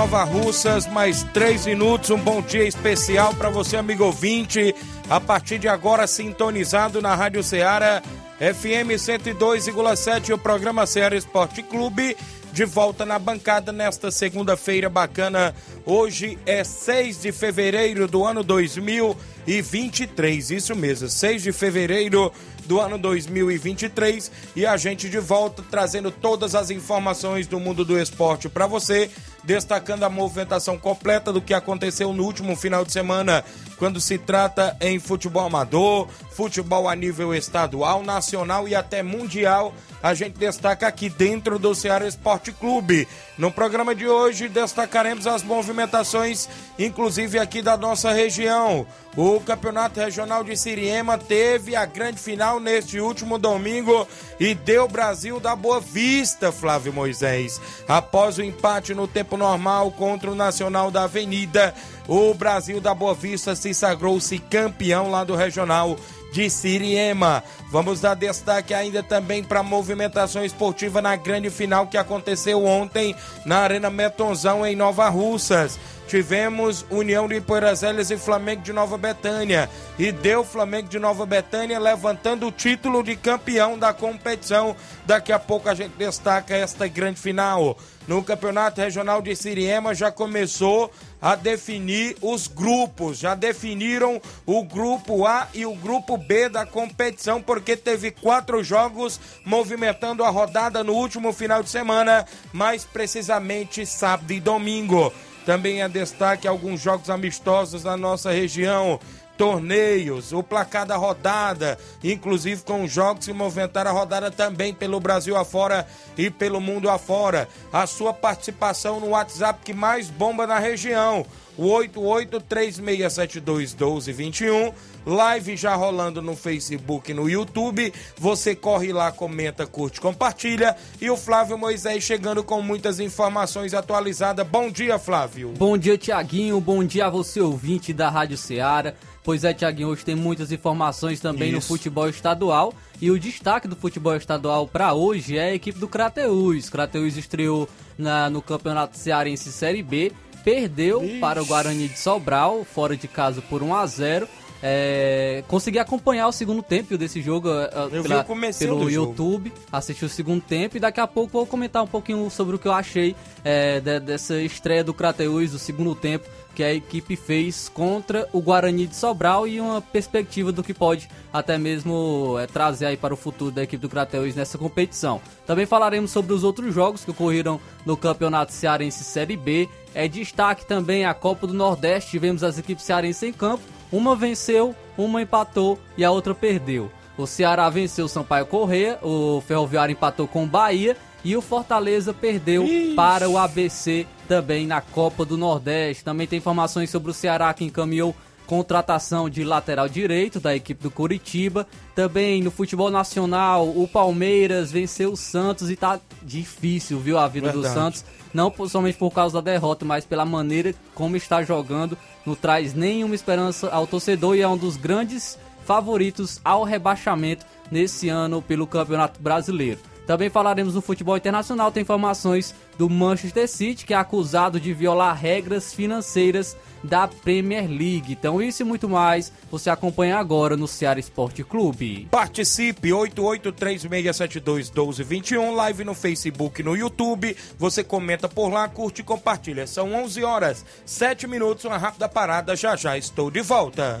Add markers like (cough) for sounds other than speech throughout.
Nova Russas, mais 3 minutos. Um bom dia especial para você, amigo ouvinte. A partir de agora, sintonizado na Rádio Ceará, FM 102,7, o programa Ceará Esporte Clube. De volta na bancada nesta segunda-feira bacana. Hoje é 6 de fevereiro do ano 2023. Isso mesmo, 6 de fevereiro do ano 2023 e a gente de volta trazendo todas as informações do mundo do esporte para você, destacando a movimentação completa do que aconteceu no último final de semana, quando se trata em futebol amador, futebol a nível estadual, nacional e até mundial. A gente destaca aqui dentro do Ceará Esporte Clube. No programa de hoje destacaremos as movimentações, inclusive aqui da nossa região. O Campeonato Regional de Siriema teve a grande final neste último domingo e deu Brasil da Boa Vista, Flávio Moisés. Após o empate no tempo normal contra o Nacional da Avenida, o Brasil da Boa Vista se sagrou-se campeão lá do Regional de Siriema. Vamos dar destaque ainda também para a movimentação esportiva na grande final que aconteceu ontem na Arena Metonzão em Nova Russas tivemos União de Ipoeiras e Flamengo de Nova Betânia. E deu Flamengo de Nova Betânia levantando o título de campeão da competição. Daqui a pouco a gente destaca esta grande final. No Campeonato Regional de Siriema já começou a definir os grupos. Já definiram o grupo A e o grupo B da competição, porque teve quatro jogos movimentando a rodada no último final de semana, mais precisamente sábado e domingo. Também é destaque alguns jogos amistosos na nossa região, torneios, o placar da rodada, inclusive com jogos que movimentaram a rodada também pelo Brasil afora e pelo mundo afora. A sua participação no WhatsApp que mais bomba na região, 8836721221 live já rolando no Facebook e no YouTube. Você corre lá, comenta, curte, compartilha. E o Flávio Moisés chegando com muitas informações atualizadas. Bom dia, Flávio. Bom dia, Tiaguinho. Bom dia a você, ouvinte da Rádio Ceará. Pois é, Tiaguinho, hoje tem muitas informações também Isso. no futebol estadual. E o destaque do futebol estadual para hoje é a equipe do Crateus. Crateus estreou na, no Campeonato Cearense Série B, perdeu Ixi. para o Guarani de Sobral, fora de casa por 1 a 0 é, consegui acompanhar o segundo tempo desse jogo uh, pela, pelo YouTube, jogo. assisti o segundo tempo e daqui a pouco vou comentar um pouquinho sobre o que eu achei é, de, dessa estreia do Crateus do segundo tempo que a equipe fez contra o Guarani de Sobral e uma perspectiva do que pode até mesmo é, trazer aí para o futuro da equipe do Crateus nessa competição. Também falaremos sobre os outros jogos que ocorreram no Campeonato Cearense Série B. É destaque também a Copa do Nordeste, tivemos as equipes cearenses em campo uma venceu, uma empatou e a outra perdeu. O Ceará venceu o Sampaio Correia, o Ferroviário empatou com o Bahia e o Fortaleza perdeu Ixi. para o ABC também na Copa do Nordeste. Também tem informações sobre o Ceará que encaminhou contratação de lateral direito da equipe do Curitiba. Também no futebol nacional, o Palmeiras venceu o Santos e tá difícil, viu, a vida Verdade. do Santos. Não somente por causa da derrota, mas pela maneira como está jogando não traz nenhuma esperança ao torcedor e é um dos grandes favoritos ao rebaixamento nesse ano pelo Campeonato Brasileiro. Também falaremos do futebol internacional, tem informações do Manchester City, que é acusado de violar regras financeiras da Premier League. Então isso e muito mais você acompanha agora no Ceará Esporte Clube. Participe 8836721221, live no Facebook, no YouTube. Você comenta por lá, curte e compartilha. São 11 horas, 7 minutos, uma rápida parada. Já já estou de volta.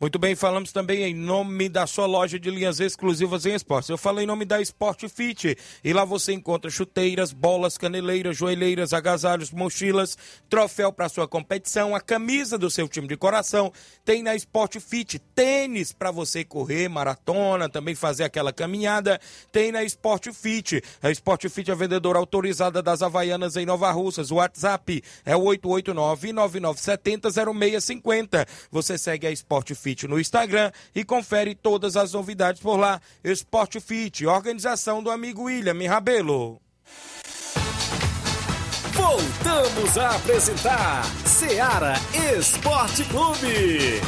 Muito bem, falamos também em nome da sua loja de linhas exclusivas em esportes. Eu falei em nome da Sport Fit e lá você encontra chuteiras, bolas, caneleiras, joelheiras, agasalhos, mochilas, troféu para sua competição, a camisa do seu time de coração. Tem na Sport Fit tênis para você correr maratona, também fazer aquela caminhada. Tem na Sport Fit. A Sport Fit é a vendedora autorizada das Havaianas em Nova Russas. O WhatsApp é o 889 9970 0650. Você segue a Sport Fit Fit no Instagram e confere todas as novidades por lá. Esporte Fit, organização do amigo William Rabelo. Voltamos a apresentar Seara Esporte Clube.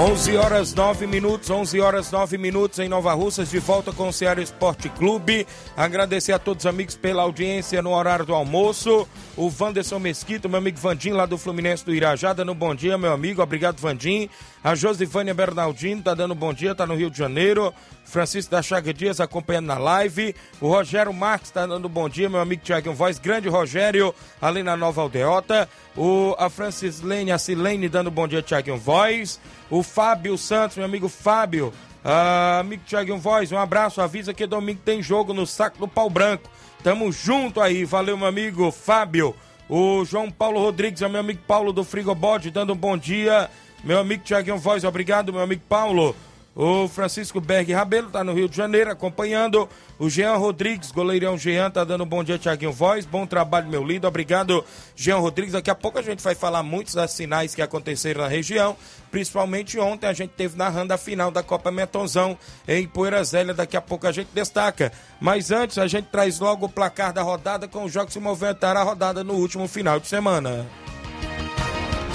11 horas 9 minutos, 11 horas 9 minutos em Nova Russas, de volta com o Ceará Esporte Clube. Agradecer a todos os amigos pela audiência no horário do almoço. O Wanderson Mesquita, meu amigo Vandim, lá do Fluminense do Irajá, dando bom dia, meu amigo. Obrigado, Vandim. A Josivânia Bernardino tá dando bom dia, tá no Rio de Janeiro. Francisco da Chaga Dias acompanhando na live. O Rogério Marques tá dando bom dia, meu amigo Tiago Voz. Grande Rogério, ali na Nova Aldeota. O, a Francis Lene, a Silene dando bom dia, Tiago Voz. O Fábio Santos, meu amigo Fábio. Ah, amigo Tiago Voz, um abraço. Avisa que domingo tem jogo no saco do pau branco. Tamo junto aí. Valeu, meu amigo Fábio. O João Paulo Rodrigues, é meu amigo Paulo do Frigobode, dando um bom dia. Meu amigo Tiaguinho Voz, obrigado, meu amigo Paulo. O Francisco Berg Rabelo tá no Rio de Janeiro acompanhando. O Jean Rodrigues, goleirão Jean, tá dando um bom dia, Tiaguinho Voz. Bom trabalho, meu lindo. Obrigado, Jean Rodrigues. Daqui a pouco a gente vai falar muitos das sinais que aconteceram na região. Principalmente ontem a gente teve narrando a final da Copa Metonzão em Poeira Zélia. Daqui a pouco a gente destaca. Mas antes a gente traz logo o placar da rodada com os jogos que se movimentaram a rodada no último final de semana.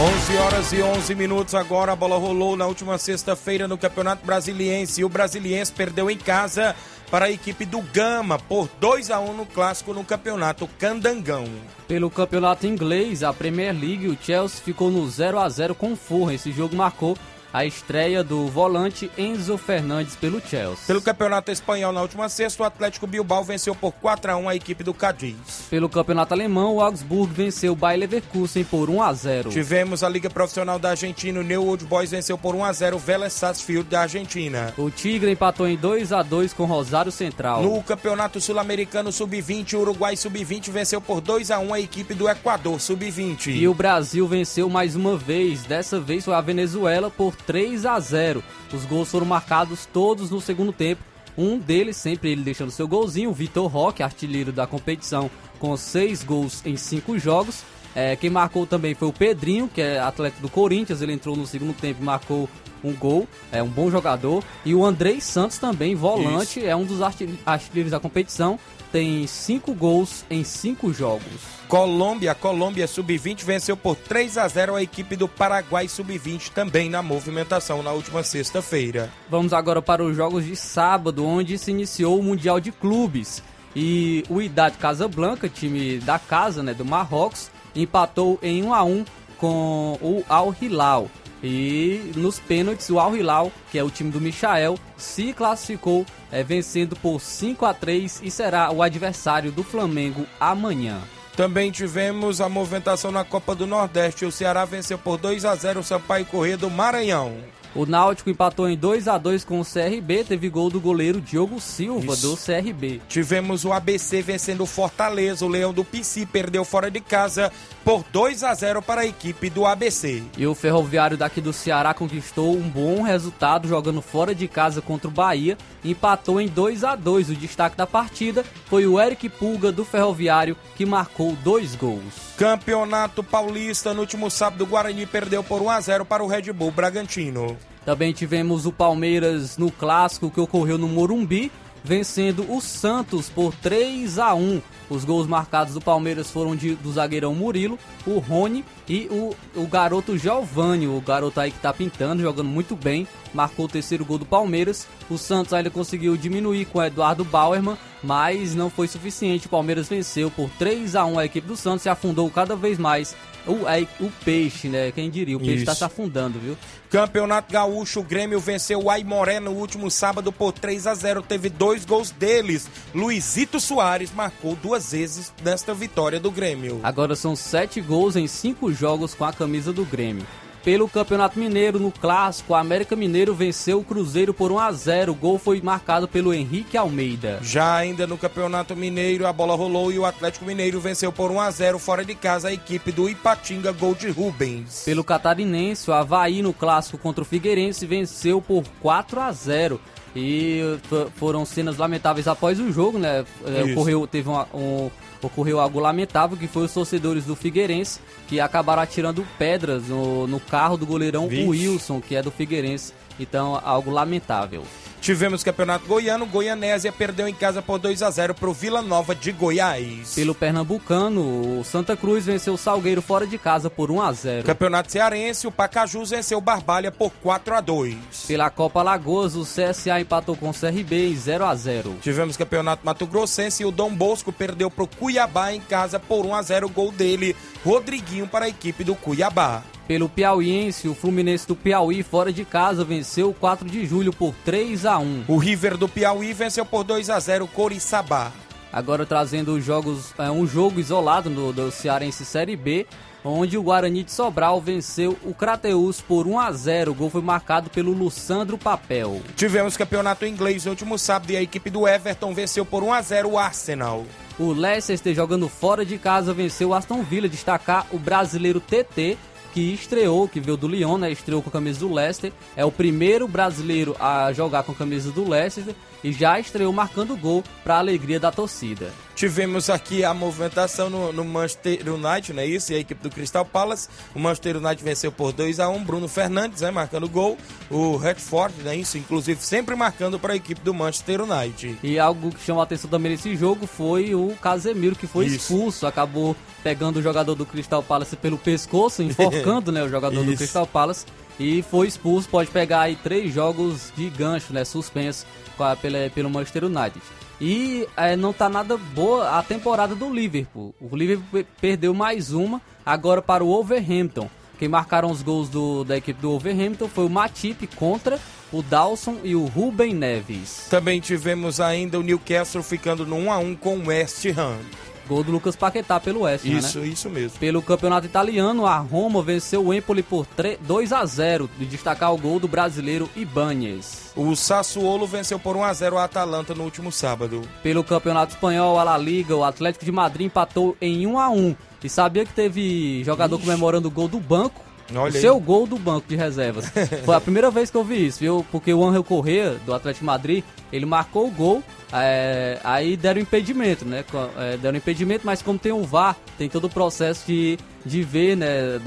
11 horas e 11 minutos agora. A bola rolou na última sexta-feira no Campeonato Brasiliense. E o Brasiliense perdeu em casa para a equipe do Gama por 2 a 1 no clássico no Campeonato Candangão. Pelo campeonato inglês, a Premier League, o Chelsea ficou no 0 a 0 com o Fulham. Esse jogo marcou a estreia do volante Enzo Fernandes pelo Chelsea. Pelo Campeonato Espanhol, na última sexta, o Atlético Bilbao venceu por 4 a 1 a equipe do Cadiz. Pelo Campeonato Alemão, o Augsburg venceu o Bayer Leverkusen por 1 a 0. Tivemos a Liga Profissional da Argentina, o New Old Boys venceu por 1 a 0 o Vélez Sarsfield da Argentina. O Tigre empatou em 2 a 2 com Rosário Central. No Campeonato Sul-Americano Sub-20, o Uruguai Sub-20 venceu por 2 a 1 a equipe do Equador Sub-20. E o Brasil venceu mais uma vez, dessa vez foi a Venezuela por 3 a 0. Os gols foram marcados todos no segundo tempo. Um deles, sempre ele deixando seu golzinho, o Vitor Roque, artilheiro da competição, com seis gols em cinco jogos. É, quem marcou também foi o Pedrinho, que é atleta do Corinthians. Ele entrou no segundo tempo e marcou um gol. É um bom jogador. E o Andrei Santos também, volante, Isso. é um dos artilheiros da competição. Tem cinco gols em cinco jogos. Colômbia, Colômbia Sub-20 venceu por 3 a 0 a equipe do Paraguai Sub-20 também na movimentação na última sexta-feira. Vamos agora para os jogos de sábado, onde se iniciou o Mundial de Clubes. E o Idade Casablanca, time da casa, né, do Marrocos, empatou em 1 a 1 com o Al Hilal. E nos pênaltis, o Al Hilal, que é o time do Michael, se classificou é, vencendo por 5 a 3 e será o adversário do Flamengo amanhã. Também tivemos a movimentação na Copa do Nordeste. O Ceará venceu por 2 a 0 o Sampaio Corrêa do Maranhão. O Náutico empatou em 2 a 2 com o CRB, teve gol do goleiro Diogo Silva Isso. do CRB. Tivemos o ABC vencendo o Fortaleza, o Leão do PC perdeu fora de casa por 2 a 0 para a equipe do ABC. E o Ferroviário daqui do Ceará conquistou um bom resultado jogando fora de casa contra o Bahia, empatou em 2 a 2. O destaque da partida foi o Eric Pulga do Ferroviário que marcou dois gols. Campeonato Paulista no último sábado o Guarani perdeu por 1 a 0 para o Red Bull Bragantino. Também tivemos o Palmeiras no clássico que ocorreu no Morumbi, vencendo o Santos por 3 a 1. Os gols marcados do Palmeiras foram de, do zagueirão Murilo, o Rony e o, o garoto Giovanni, o garoto aí que tá pintando, jogando muito bem, marcou o terceiro gol do Palmeiras. O Santos ainda conseguiu diminuir com o Eduardo Bauerman, mas não foi suficiente. O Palmeiras venceu por 3 a 1 a equipe do Santos e afundou cada vez mais o, o peixe, né? Quem diria? O peixe está se afundando, viu? Campeonato Gaúcho, o Grêmio venceu o Aimoré no último sábado por 3 a 0 Teve dois gols deles. Luizito Soares marcou duas vezes nesta vitória do Grêmio. Agora são sete gols em cinco jogos com a camisa do Grêmio. Pelo Campeonato Mineiro, no clássico, o América Mineiro venceu o Cruzeiro por 1 a 0. O gol foi marcado pelo Henrique Almeida. Já ainda no Campeonato Mineiro, a bola rolou e o Atlético Mineiro venceu por 1 a 0 fora de casa a equipe do Ipatinga, gol de Rubens. Pelo Catarinense, o Havaí no clássico contra o Figueirense venceu por 4 a 0. E foram cenas lamentáveis após o jogo, né? É, Isso. Ocorreu, teve um, um ocorreu algo lamentável, que foi os torcedores do Figueirense que acabaram atirando pedras no, no carro do goleirão Vixe. Wilson, que é do Figueirense. Então, algo lamentável. Tivemos campeonato goiano, Goianésia perdeu em casa por 2 a 0 para o Vila Nova de Goiás. Pelo Pernambucano, o Santa Cruz venceu o Salgueiro fora de casa por 1 a 0. Campeonato Cearense, o Pacajus venceu o Barbalha por 4 a 2. Pela Copa Lagoas, o CSA empatou com o CRB em 0 a 0. Tivemos campeonato Mato Grossense e o Dom Bosco perdeu para o Cuiabá em casa por 1 a 0 gol dele, Rodriguinho para a equipe do Cuiabá. Pelo Piauiense, o Fluminense do Piauí fora de casa venceu o 4 de julho por 3 a 1. O River do Piauí venceu por 2 a 0 o Coriçaba. Agora trazendo os jogos, é, um jogo isolado do, do Cearense Série B, onde o Guarani de Sobral venceu o Crateus por 1 a 0. O gol foi marcado pelo Luçandro Papel. Tivemos campeonato inglês no último sábado e a equipe do Everton venceu por 1 a 0 o Arsenal. O Leicester jogando fora de casa venceu o Aston Villa, destacar o brasileiro TT que estreou, que veio do Lyon, né? Estreou com a camisa do Leicester. É o primeiro brasileiro a jogar com a camisa do Leicester e já estreou marcando gol para a alegria da torcida. Tivemos aqui a movimentação no, no, Manchester United, não é isso? E a equipe do Crystal Palace. O Manchester United venceu por 2 a 1 Bruno Fernandes, né, marcando gol. O Redford, não é isso? Inclusive sempre marcando para a equipe do Manchester United. E algo que chamou a atenção também nesse jogo foi o Casemiro, que foi isso. expulso. Acabou pegando o jogador do Crystal Palace pelo pescoço, enforcando né, o jogador do (laughs) Crystal Palace. E foi expulso, pode pegar aí três jogos de gancho, né? Suspenso pela, pelo Manchester United. E é, não tá nada boa a temporada do Liverpool. O Liverpool perdeu mais uma agora para o Wolverhampton. Quem marcaram os gols do, da equipe do Wolverhampton foi o Matip contra o Dawson e o Ruben Neves. Também tivemos ainda o Newcastle ficando no 1 a 1 com o West Ham. Gol do Lucas Paquetá pelo West Isso, né? isso mesmo. Pelo campeonato italiano, a Roma venceu o Empoli por 3, 2 a 0 de destacar o gol do brasileiro Ibanez. O Sassuolo venceu por 1 a 0 a Atalanta no último sábado. Pelo campeonato espanhol, a La Liga, o Atlético de Madrid empatou em 1 a 1 e sabia que teve jogador Ixi. comemorando o gol do banco Olha o aí. seu gol do banco de reservas. (laughs) Foi a primeira vez que eu vi isso, viu? Porque o Angel Correa, do Atlético Madrid, ele marcou o gol, é, aí deram impedimento, né? É, deram impedimento, mas como tem o VAR, tem todo o processo de, de ver, né?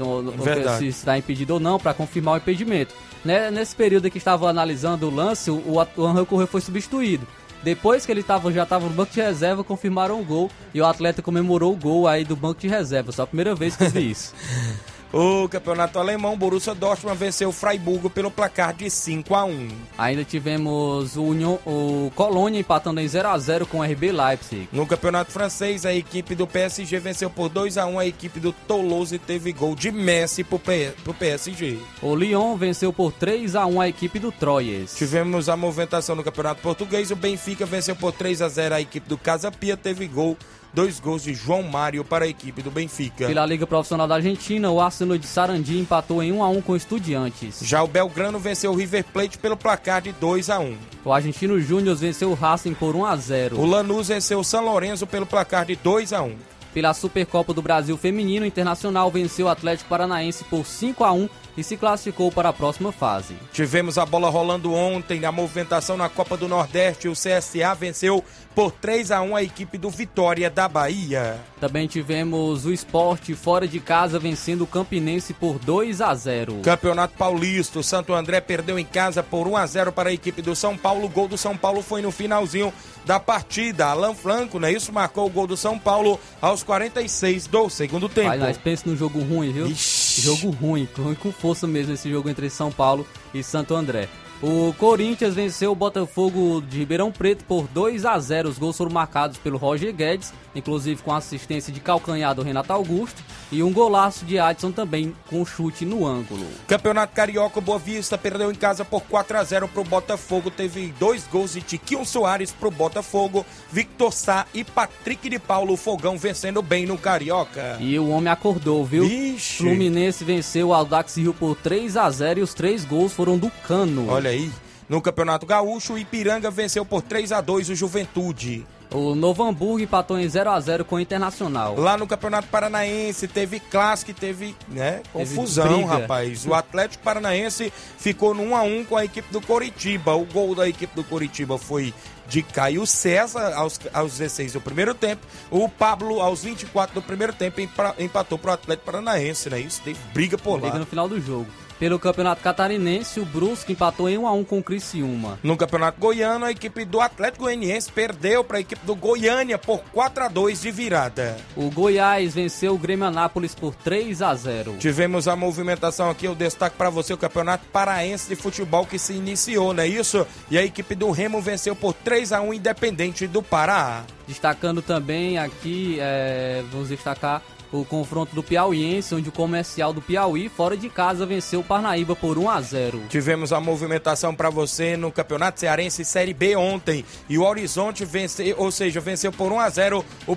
se está impedido ou não, para confirmar o impedimento. Né, nesse período que estava analisando o lance, o, o, o Angel Correa foi substituído. Depois que ele tava, já estava no banco de reserva, confirmaram o gol e o atleta comemorou o gol aí do banco de reserva. Só a primeira vez que eu vi isso. (laughs) O campeonato alemão, Borussia Dortmund venceu o Freiburgo pelo placar de 5 a 1 Ainda tivemos o, Union, o Colônia empatando em 0 a 0 com o RB Leipzig. No campeonato francês, a equipe do PSG venceu por 2 a 1 a equipe do Toulouse teve gol de Messi pro, P- pro PSG. O Lyon venceu por 3 a 1 a equipe do Troyes. Tivemos a movimentação no campeonato português, o Benfica venceu por 3 a 0 a equipe do Casa Pia, teve gol, dois gols de João Mário para a equipe do Benfica. Pela Liga Profissional da Argentina, o Arsenal de Sarandi empatou em 1 a 1 com o Estudiantes. Já o Belgrano venceu o River Plate pelo placar de 2 a 1 O Argentino Júnior venceu o Racing por 1 a 0. O Lanús venceu o São Lourenço pelo placar de 2 a 1 Pela Supercopa do Brasil Feminino, Internacional venceu o Atlético Paranaense por 5 a 1 e se classificou para a próxima fase. Tivemos a bola rolando ontem na movimentação na Copa do Nordeste. O CSA venceu por 3 a 1 a equipe do Vitória da Bahia. Também tivemos o Esporte fora de casa vencendo o Campinense por 2 a 0. Campeonato Paulista, o Santo André perdeu em casa por 1 a 0 para a equipe do São Paulo. O gol do São Paulo foi no finalzinho da partida. Alan Franco, não é isso? Marcou o gol do São Paulo aos 46 do segundo tempo. Vai, nós pensa num jogo ruim, viu? Ixi. Jogo ruim, com força mesmo esse jogo entre São Paulo e Santo André. O Corinthians venceu o Botafogo de Ribeirão Preto por 2 a 0. Os gols foram marcados pelo Roger Guedes, inclusive com assistência de calcanhar do Renato Augusto, e um golaço de Adson também com chute no ângulo. Campeonato Carioca, Boa Vista perdeu em casa por 4 a 0 pro Botafogo. Teve dois gols de Tiquinho Soares pro Botafogo, Victor Sá e Patrick de Paulo. Fogão vencendo bem no Carioca. E o homem acordou, viu? Ixi. Fluminense venceu o Aldax Rio por 3 a 0 e os três gols foram do Cano. Olha aí. No Campeonato Gaúcho, o Ipiranga venceu por 3 a 2 o Juventude. O Novo Hamburgo empatou em 0 a 0 com o Internacional. Lá no Campeonato Paranaense teve clássico e teve, né, confusão, briga. rapaz. O Atlético Paranaense ficou no 1 a 1 com a equipe do Coritiba. O gol da equipe do Coritiba foi de Caio César aos, aos 16 do primeiro tempo. O Pablo, aos 24 do primeiro tempo, empa- empatou pro Atlético Paranaense, né? Isso teve briga por Briga lá. no final do jogo. Pelo Campeonato Catarinense, o Brusque empatou em 1 a 1 com o Criciúma. No Campeonato Goiano, a equipe do Atlético Goianiense perdeu para a equipe do Goiânia por 4 a 2 de virada. O Goiás venceu o Grêmio Anápolis por 3 a 0. Tivemos a movimentação aqui, eu destaco para você o Campeonato Paraense de Futebol que se iniciou, não é isso? E a equipe do Remo venceu por 3 a 1 Independente do Pará. Destacando também aqui, é, vamos destacar o confronto do Piauiense, onde o comercial do Piauí, fora de casa, venceu o Parnaíba por 1 a 0. Tivemos a movimentação para você no Campeonato Cearense Série B ontem. E o Horizonte venceu, ou seja, venceu por 1 a 0 o,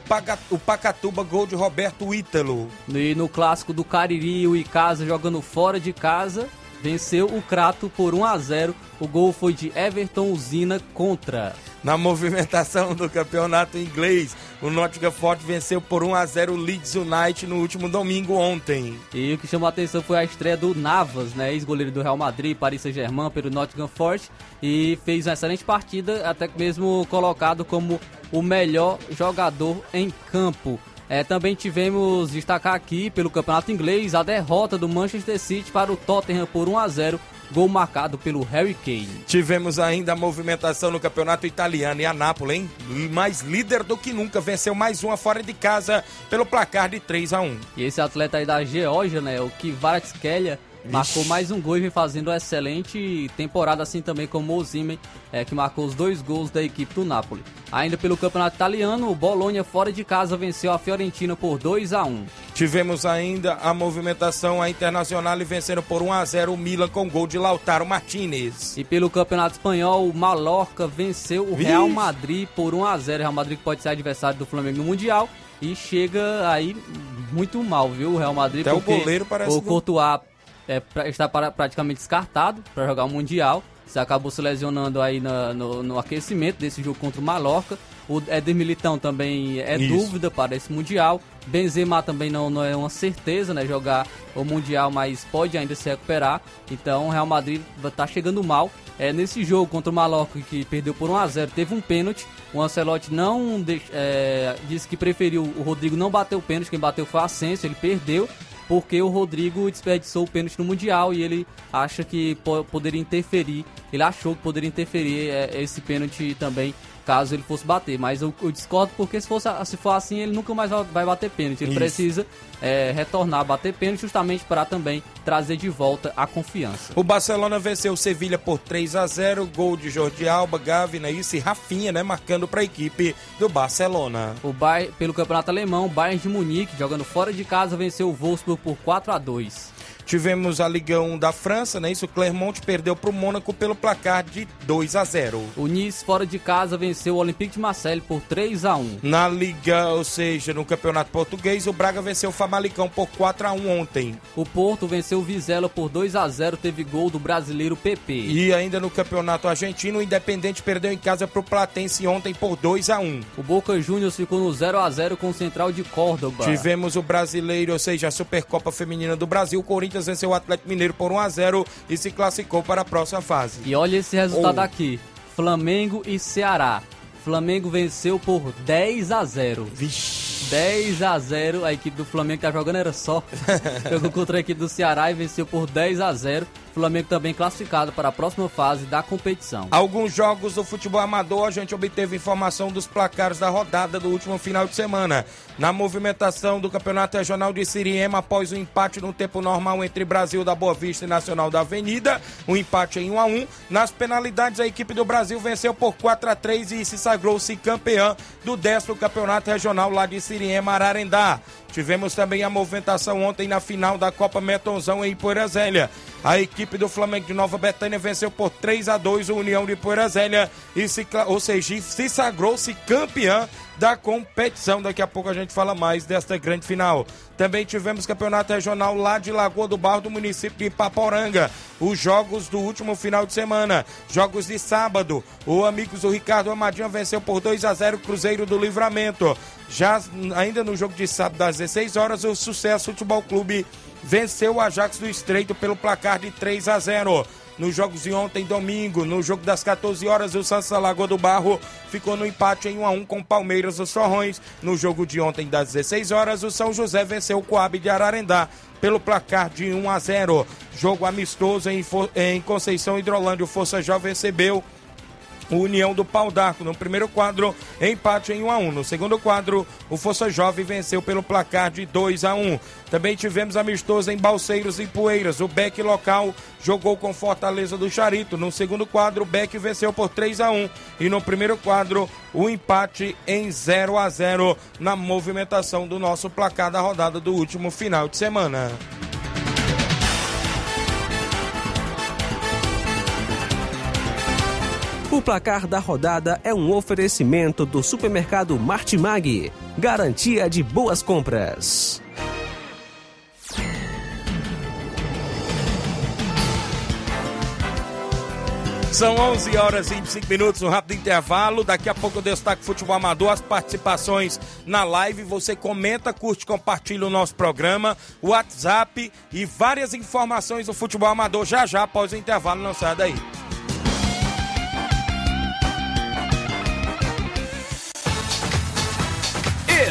o Pacatuba, gol de Roberto Ítalo. E no clássico do Cariri, o Icasa jogando fora de casa, venceu o Crato por 1 a 0. O gol foi de Everton Usina contra. Na movimentação do campeonato inglês, o Nottingham Forte venceu por 1 a 0 o Leeds United no último domingo ontem. E o que chamou a atenção foi a estreia do Navas, né, ex-goleiro do Real Madrid, Paris Saint-Germain, pelo Nottingham Forest, e fez uma excelente partida, até mesmo colocado como o melhor jogador em campo. É, também tivemos destacar aqui pelo campeonato inglês a derrota do Manchester City para o Tottenham por 1 a 0, gol marcado pelo Harry Kane. Tivemos ainda a movimentação no campeonato italiano e a Nápoles, hein? Mais líder do que nunca, venceu mais uma fora de casa pelo placar de 3 a 1 E esse atleta aí da Geórgia, né, o Kvaratskhelia, marcou mais um gol e vem fazendo uma excelente temporada, assim também como o Osimhen, é, que marcou os dois gols da equipe do Napoli. Ainda pelo campeonato italiano, o Bologna fora de casa venceu a Fiorentina por 2 a 1 Tivemos ainda a movimentação a Internacional vencendo por 1 a 0 o Milan com gol de Lautaro Martinez. E pelo campeonato espanhol, o Mallorca venceu o Vixe. Real Madrid por 1 a 0 Real Madrid pode ser adversário do Flamengo no Mundial. E chega aí muito mal, viu? O Real Madrid. Até o goleiro parece O Courtois é, pra- está para- praticamente descartado para jogar o Mundial. Você acabou se lesionando aí na, no, no, aquecimento desse jogo contra o Mallorca. O Éder Militão também é Isso. dúvida para esse Mundial. Benzema também não, não é uma certeza, né? Jogar o Mundial, mas pode ainda se recuperar. Então o Real Madrid está chegando mal. É, nesse jogo contra o Mallorca, que perdeu por 1 a 0 teve um pênalti. O Ancelotti não é, disse que preferiu o Rodrigo não bater o pênalti. Quem bateu foi o Asensio, ele perdeu porque o Rodrigo desperdiçou o pênalti no Mundial e ele acha que poderia interferir, ele achou que poderia interferir é, esse pênalti também caso ele fosse bater. Mas eu, eu, discordo porque se, fosse, se for assim, ele nunca mais vai bater pênalti. Ele Isso. precisa é, retornar a bater pênalti justamente para também trazer de volta a confiança. O Barcelona venceu o Sevilha por 3 a 0 gol de Jordi Alba, Gavi, Naís e Rafinha, né, marcando para a equipe do Barcelona. O Bayern, pelo Campeonato Alemão, o Bayern de Munique, jogando fora de casa, venceu o Wolfsburg por 4 a 2 Tivemos a Liga 1 da França, né? Isso, o Clermont perdeu para o Mônaco pelo placar de 2 a 0. O Nice, fora de casa, venceu o Olympique de Marseille por 3 a 1. Na Liga, ou seja, no Campeonato Português, o Braga venceu o Famalicão por 4 a 1 ontem. O Porto venceu o Vizela por 2 a 0, teve gol do brasileiro PP. E ainda no Campeonato Argentino, o Independente perdeu em casa para o Platense ontem por 2 a 1. O Boca Juniors ficou no 0 a 0 com o Central de Córdoba. Tivemos o brasileiro, ou seja, a Supercopa Feminina do Brasil, o Corinthians Corinthians venceu o Atlético Mineiro por 1 a 0 e se classificou para a próxima fase. E olha esse resultado oh. aqui: Flamengo e Ceará. Flamengo venceu por 10 a 0. Vixe. 10 a 0. A equipe do Flamengo que tá jogando era só. (laughs) Jogou contra a equipe do Ceará e venceu por 10 a 0. Flamengo também classificado para a próxima fase da competição. Alguns jogos do futebol amador a gente obteve informação dos placares da rodada do último final de semana. Na movimentação do Campeonato Regional de Siriema, após o empate no tempo normal entre Brasil da Boa Vista e Nacional da Avenida, um empate em 1 a 1. Nas penalidades, a equipe do Brasil venceu por 4 a 3 e se sagrou-se campeã do 10 Campeonato Regional lá de Siriema, Ararendá. Tivemos também a movimentação ontem na final da Copa Metonzão em Poeirazélia. A equipe do Flamengo de Nova Betânia venceu por 3 a 2 o União de Poeirazélia e se, ou seja, se sagrou-se campeã da competição. Daqui a pouco a gente fala mais desta grande final. Também tivemos campeonato regional lá de Lagoa do Barro, do município de Paporanga. Os jogos do último final de semana. Jogos de sábado. O Amigos do Ricardo Amadinha venceu por 2 a 0 Cruzeiro do Livramento. Já ainda no jogo de sábado às 16 horas, o Sucesso Futebol Clube venceu o Ajax do Estreito pelo placar de 3 a 0 nos jogos de ontem, domingo, no jogo das 14 horas, o Santos Lagoa do Barro ficou no empate em 1 a 1 com Palmeiras dos Sorrões. No jogo de ontem, das 16 horas, o São José venceu o Coab de Ararendá pelo placar de 1 a 0. Jogo amistoso em, em Conceição Hidrolândia, o Força Jovem recebeu o União do Pau d'Arco. No primeiro quadro, empate em 1 a 1. No segundo quadro, o Força Jovem venceu pelo placar de 2 a 1. Também tivemos amistoso em Balseiros e Poeiras. O Beck local jogou com Fortaleza do Charito. No segundo quadro, o Beck venceu por 3 a 1 e no primeiro quadro, o empate em 0 a 0 na movimentação do nosso placar da rodada do último final de semana. O placar da rodada é um oferecimento do supermercado Martimag. Garantia de boas compras. São 11 horas e 25 minutos, um rápido intervalo. Daqui a pouco eu destaco futebol amador, as participações na live. Você comenta, curte, compartilha o nosso programa, WhatsApp e várias informações do futebol amador já já após o intervalo. Não sai daí.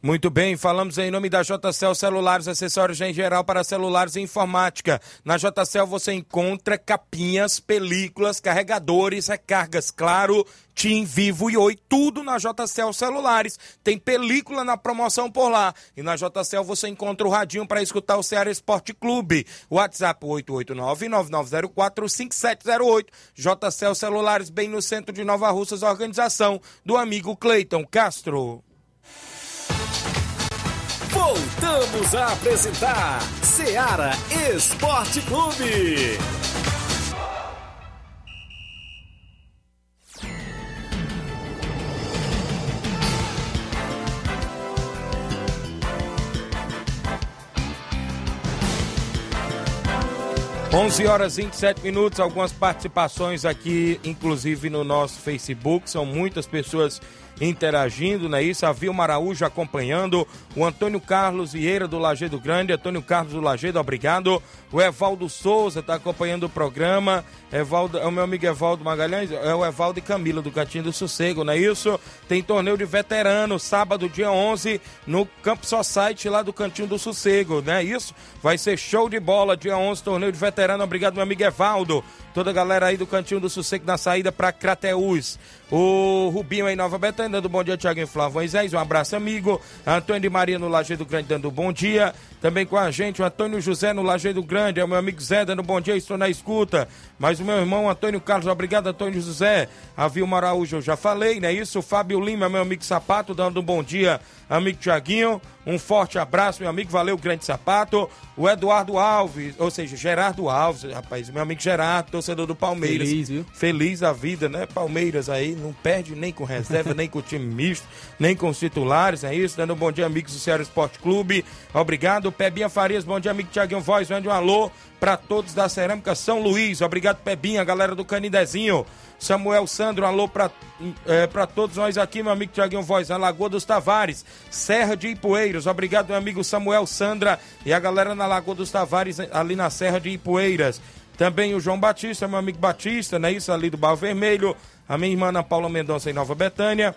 Muito bem, falamos em nome da JCL Celulares, acessórios em geral para celulares e informática. Na JCL você encontra capinhas, películas, carregadores, recargas, claro, TIM, Vivo e Oi, tudo na JCL Celulares. Tem película na promoção por lá. E na JCL você encontra o radinho para escutar o Ceará Esporte Clube. WhatsApp 889-9904-5708. JCL Celulares, bem no centro de Nova Russas, organização do amigo Cleiton Castro. Voltamos a apresentar Seara Esporte Clube. 11 horas e 27 minutos, algumas participações aqui, inclusive no nosso Facebook, são muitas pessoas interagindo, não é isso? A Vilma Araújo acompanhando, o Antônio Carlos Vieira do Lajeado Grande, Antônio Carlos do Lajeado, obrigado. O Evaldo Souza está acompanhando o programa. Evaldo, é o meu amigo Evaldo Magalhães, é o Evaldo e Camila do Cantinho do Sossego, não é isso? Tem torneio de veterano, sábado, dia 11, no Campo Society lá do Cantinho do Sossego, não é isso? Vai ser show de bola, dia 11, torneio de veterano. Obrigado, meu amigo Evaldo. Toda a galera aí do Cantinho do Sossego na saída para Crateús. O Rubinho aí, Nova Betânia, dando bom dia, Tiago Flávio Moisés. Um abraço, amigo. Antônio de Maria no Lajeado Grande, dando bom dia. Também com a gente, o Antônio José no Lajeado Grande. É o meu amigo Zé, dando bom dia, estou na escuta. Mas o meu irmão Antônio Carlos, obrigado, Antônio José. A Vilma Araújo, eu já falei, né? Isso, o Fábio Lima, meu amigo Sapato, dando um bom dia, amigo Tiaguinho. Um forte abraço, meu amigo, valeu, grande sapato. O Eduardo Alves, ou seja, Gerardo Alves, rapaz, meu amigo Gerardo, torcedor do Palmeiras. Feliz, viu? Feliz a vida, né? Palmeiras aí, não perde nem com reserva, (laughs) nem com time misto, nem com os titulares, é isso? Dando um bom dia, amigos do Ceará Esporte Clube. Obrigado. Pebinha Farias, bom dia, amigo Tiaguinho Voz, mande um alô para todos da Cerâmica São Luís. Obrigado, Pebinha, galera do Canidezinho. Samuel Sandro, alô para é, pra todos nós aqui, meu amigo Tiaguinho Voz, na Lagoa dos Tavares, Serra de Ipueiras. Obrigado, meu amigo Samuel Sandra e a galera na Lagoa dos Tavares, ali na Serra de Ipueiras. Também o João Batista, meu amigo Batista, né? Isso ali do Barro Vermelho. A minha irmã Ana Paula Mendonça em Nova Betânia.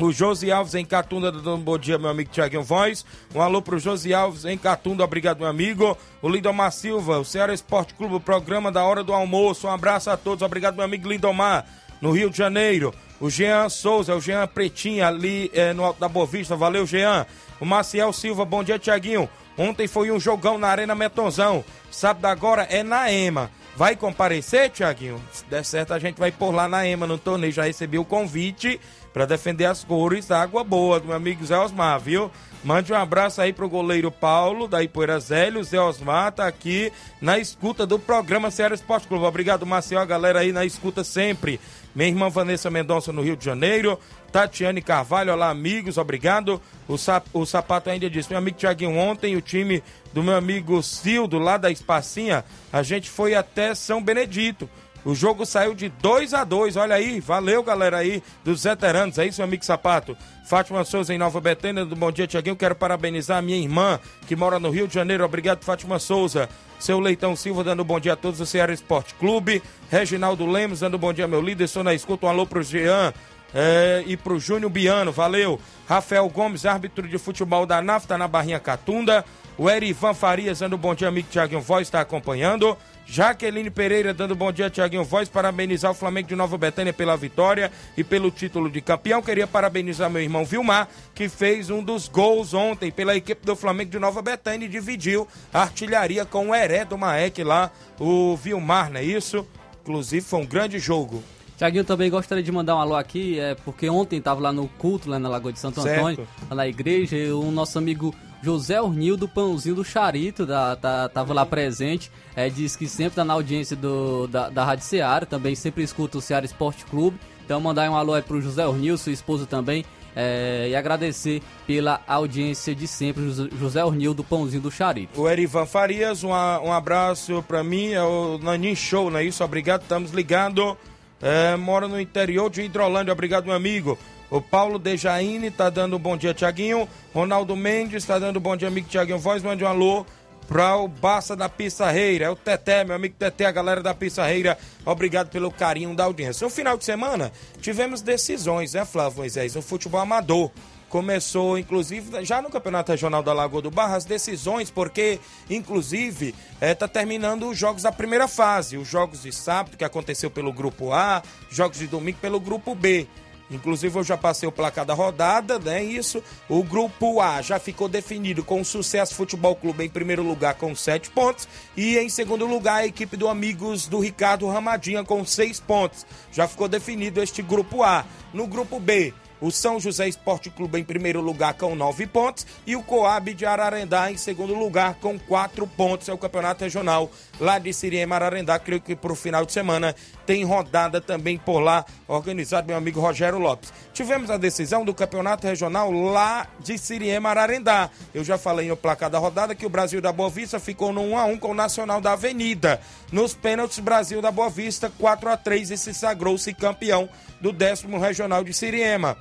O Josi Alves em Catunda, dando um bom dia, meu amigo Tiaguinho Voz. Um alô pro Josi Alves em Catunda, obrigado, meu amigo. O Lindomar Silva, o Ceará Esporte Clube, o programa da hora do almoço. Um abraço a todos, obrigado, meu amigo Lindomar, no Rio de Janeiro. O Jean Souza, o Jean Pretinho ali é, no Alto da Boa Vista, valeu, Jean. O Maciel Silva, bom dia, Tiaguinho. Ontem foi um jogão na Arena Metonzão. Sábado agora é na EMA. Vai comparecer, Tiaguinho? Se der certo, a gente vai por lá na EMA no torneio. Já recebi o convite para defender as cores da Água Boa, do meu amigo Zé Osmar, viu? Mande um abraço aí pro goleiro Paulo, da Ipoeira Zélio. Zé Osmar tá aqui na escuta do programa Ceará Esporte Clube. Obrigado, Marcel, a galera aí na escuta sempre. Minha irmã Vanessa Mendonça no Rio de Janeiro. Tatiane Carvalho, olá amigos, obrigado. O, sap, o Sapato ainda disse, meu amigo Tiaguinho, ontem o time do meu amigo Cildo, lá da Espacinha, a gente foi até São Benedito. O jogo saiu de 2 a 2 olha aí, valeu galera aí dos veteranos, é isso meu amigo Sapato. Fátima Souza em Nova Betânia, do Bom Dia Tiaguinho, quero parabenizar a minha irmã que mora no Rio de Janeiro, obrigado Fátima Souza. Seu Leitão Silva dando bom dia a todos do Ceará Esporte Clube. Reginaldo Lemos dando bom dia, meu líder. Estou na escuta. Um alô pro Jean é, e pro Júnior Biano, valeu. Rafael Gomes, árbitro de futebol da NAFTA na Barrinha Catunda. O Erivan Farias dando bom dia, amigo Tiaguinho Voz, está acompanhando. Jaqueline Pereira dando bom dia, Tiaguinho Voz, parabenizar o Flamengo de Nova Betânia pela vitória e pelo título de campeão. Queria parabenizar meu irmão Vilmar, que fez um dos gols ontem pela equipe do Flamengo de Nova Betânia e dividiu a artilharia com o Heré do Maek lá, o Vilmar, não é isso? Inclusive foi um grande jogo. Tiaguinho, também gostaria de mandar um alô aqui, é, porque ontem estava lá no culto, lá na Lagoa de Santo Certo. Antônio, lá na igreja, e o nosso amigo José Ornil do Pãozinho do Charito, da, tá, tava lá presente, é, diz que sempre tá na audiência do, da, da Rádio Seara, também sempre escuta o Seara Esporte Clube, então mandar um alô aí pro José Ornil, sua esposa também, é, e agradecer pela audiência de sempre, José- Ornil do Pãozinho do Charito. O Erivan Farias, um, um abraço pra mim, é o Nanin Show, não é isso? Obrigado, estamos ligados. É, mora no interior de Hidrolândia, obrigado, meu amigo. O Paulo Dejaine tá dando um bom dia, Tiaguinho. Ronaldo Mendes tá dando um bom dia, amigo Tiaguinho Voz. Mande um alô pra o Baça da Pissarreira. É o Teté, meu amigo Teté, a galera da Pissarreira. Obrigado pelo carinho da audiência. No final de semana, tivemos decisões, né, Flávio Moisés? No futebol amador. começou, inclusive, já no Campeonato Regional da Lagoa do Barra, as decisões, porque, inclusive, está terminando os jogos da primeira fase. Os jogos de sábado, que aconteceu pelo Grupo A, jogos de domingo pelo Grupo B. Inclusive, eu já passei o placar da rodada, né? Isso. O grupo A já ficou definido com o Sucesso Futebol Clube em primeiro lugar com sete pontos. E em segundo lugar, a equipe do Amigos do Ricardo Ramadinha com seis pontos. Já ficou definido este grupo A. No grupo B, o São José Esporte Clube em primeiro lugar com nove pontos e o Coab de Ararendá em segundo lugar com quatro pontos. É o campeonato regional lá de Siriema Ararendá. Creio que para o final de semana tem rodada também por lá, organizado meu amigo Rogério Lopes. Tivemos a decisão do campeonato regional lá de Siriema Ararendá. Eu já falei no placar da rodada que o Brasil da Boa Vista ficou no 1 a 1 com o Nacional da Avenida. Nos pênaltis, Brasil da Boa Vista 4 a 3 e se sagrou-se campeão do décimo regional de Siriema.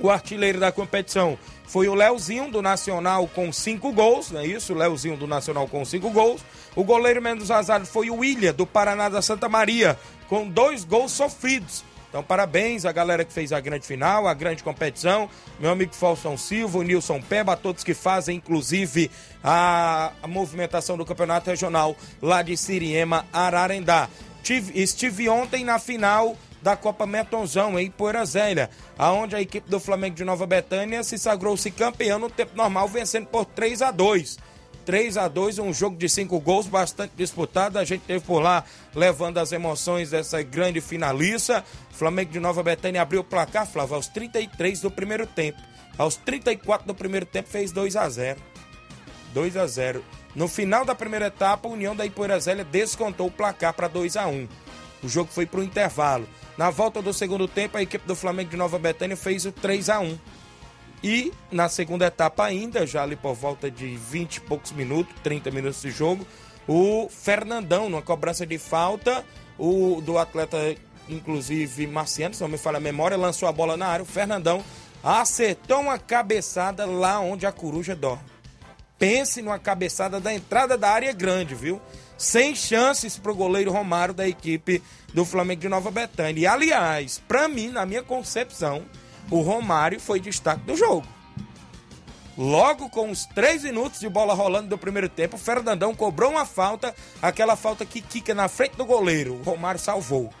O artilheiro da competição foi o Leozinho do Nacional com cinco gols, não é isso? O Leozinho do Nacional com cinco gols. O goleiro menos azado foi o William do Paraná da Santa Maria com dois gols sofridos. Então, parabéns à galera que fez a grande final, a grande competição. Meu amigo Falsão Silva, o Nilson Peba, a todos que fazem, inclusive, a, a movimentação do campeonato regional lá de Siriema, Ararendá. Tive, estive ontem na final da Copa Metonzão em Poeira Zélia, aonde a equipe do Flamengo de Nova Betânia se sagrou-se campeão no tempo normal, vencendo por 3 a 2 3 a 2 um jogo de cinco gols bastante disputado. A gente teve por lá levando as emoções dessa grande finalista. Flamengo de Nova Betânia abriu o placar, Flávio, aos 33 do primeiro tempo. Aos 34 do primeiro tempo fez 2 a 0 2 a 0 No final da primeira etapa, a União da Ipoeira Zélia descontou o placar para 2 a 1 O jogo foi para o intervalo. Na volta do segundo tempo, a equipe do Flamengo de Nova Betânia fez o 3 a 1 E na segunda etapa ainda, já ali por volta de 20 e poucos minutos, 30 minutos de jogo, o Fernandão, numa cobrança de falta, o do atleta, inclusive Marciano, se não me falha a memória, lançou a bola na área, o Fernandão acertou uma cabeçada lá onde a coruja dorme. Pense numa cabeçada da entrada da área grande, viu? Sem chances pro goleiro Romário da equipe do Flamengo de Nova Betânia. E, aliás, para mim, na minha concepção, o Romário foi destaque do jogo. Logo com os três minutos de bola rolando do primeiro tempo, o Fernandão cobrou uma falta, aquela falta que quica na frente do goleiro. O Romário salvou.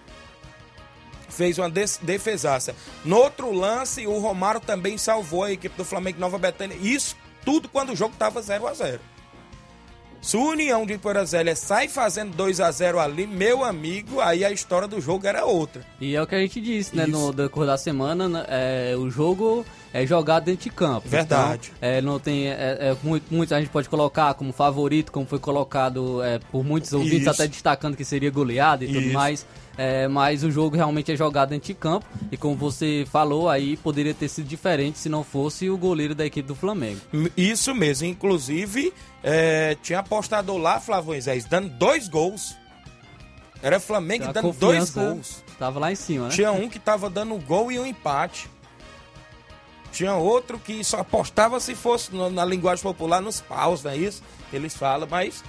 Fez uma defesaça. No outro lance, o Romário também salvou a equipe do Flamengo Nova Betânia. Isso tudo quando o jogo estava 0 a 0 se o União de Porazélia sai fazendo 2 a 0 ali, meu amigo, aí a história do jogo era outra. E é o que a gente disse, né? No decorrer da semana, né, é, o jogo é jogado dentro de campo. Verdade. Então, é, não tem, é, é, muito, muito, a gente pode colocar como favorito, como foi colocado é, por muitos ouvintes, Isso. até destacando que seria goleada e Isso. tudo mais. É, mas o jogo realmente é jogado dentro de campo e como você falou aí poderia ter sido diferente se não fosse o goleiro da equipe do Flamengo. Isso mesmo, inclusive é, tinha apostador lá, Flávio Moisés, dando dois gols. Era Flamengo então, dando dois gols. Tava lá em cima, né? Tinha um que tava dando um gol e um empate. Tinha outro que só apostava se fosse na linguagem popular nos paus, não é isso? Eles falam, mas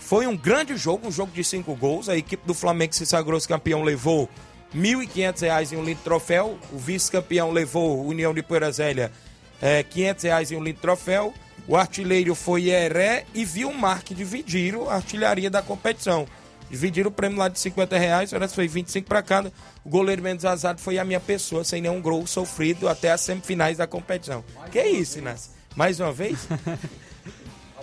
foi um grande jogo, um jogo de cinco gols. A equipe do Flamengo se sagrou campeão levou R$ 1.500 em um lindo troféu. O vice-campeão levou, União de Poeira Zélia, é, R$ 500 em um lindo troféu. O artilheiro foi Heré e Vilmar, que dividiram a artilharia da competição. Dividiram o prêmio lá de 50 reais, parece foi 25 para cada. O goleiro menos azado foi a minha pessoa, sem nenhum gol sofrido até as semifinais da competição. Mais que é isso, Inácio? Mais uma vez? (laughs)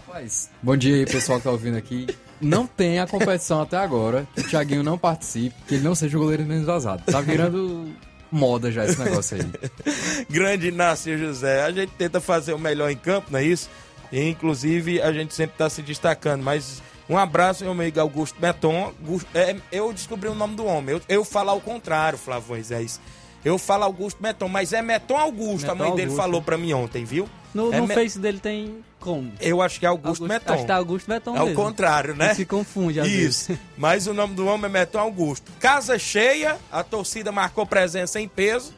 Rapaz, bom dia aí, pessoal que tá ouvindo aqui. Não tem a competição até agora. O Thiaguinho não participe, que ele não seja o goleiro menos vazado. Tá virando moda já esse negócio aí. Grande Inácio José. A gente tenta fazer o melhor em campo, não é isso? E, inclusive, a gente sempre está se destacando. Mas um abraço, meu amigo Augusto Beton. É, eu descobri o nome do homem. Eu, eu falo ao contrário, Flávio Moisés. Eu falo Augusto Meton, mas é Meton Augusto, Meton a mãe dele falou para mim ontem, viu? No, é no Me... Face dele tem como? Eu acho que é Augusto, Augusto Meton. Acho que é Augusto Meton É o contrário, né? Ele se confunde às Isso. Vezes. (laughs) Mas o nome do homem é Meton Augusto. Casa cheia, a torcida marcou presença em peso.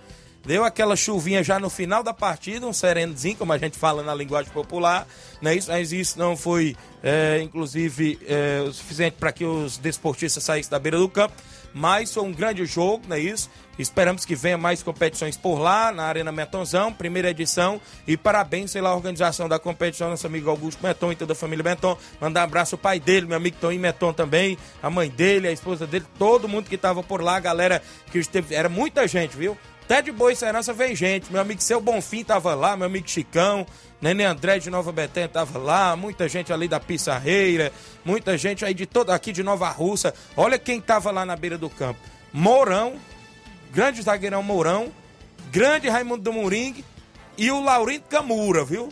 Deu aquela chuvinha já no final da partida, um serenozinho, como a gente fala na linguagem popular, né? isso, mas isso não foi, é, inclusive, é, o suficiente para que os desportistas saíssem da beira do campo. Mas foi um grande jogo, não é isso? Esperamos que venha mais competições por lá, na Arena Metonzão, primeira edição. E parabéns pela organização da competição, nosso amigo Augusto Meton e toda a família Meton. Mandar um abraço ao pai dele, meu amigo Toninho Meton também, a mãe dele, a esposa dele, todo mundo que estava por lá, a galera que esteve. Era muita gente, viu? Até de Boa Serança vem gente. Meu amigo Seu Bonfim tava lá, meu amigo Chicão, Nenê André de Nova Betânia tava lá, muita gente ali da Pissarreira, muita gente aí de toda aqui de Nova Russa. Olha quem tava lá na beira do campo. Mourão, grande zagueirão Mourão, grande Raimundo do Moringue e o Laurindo Camura, viu?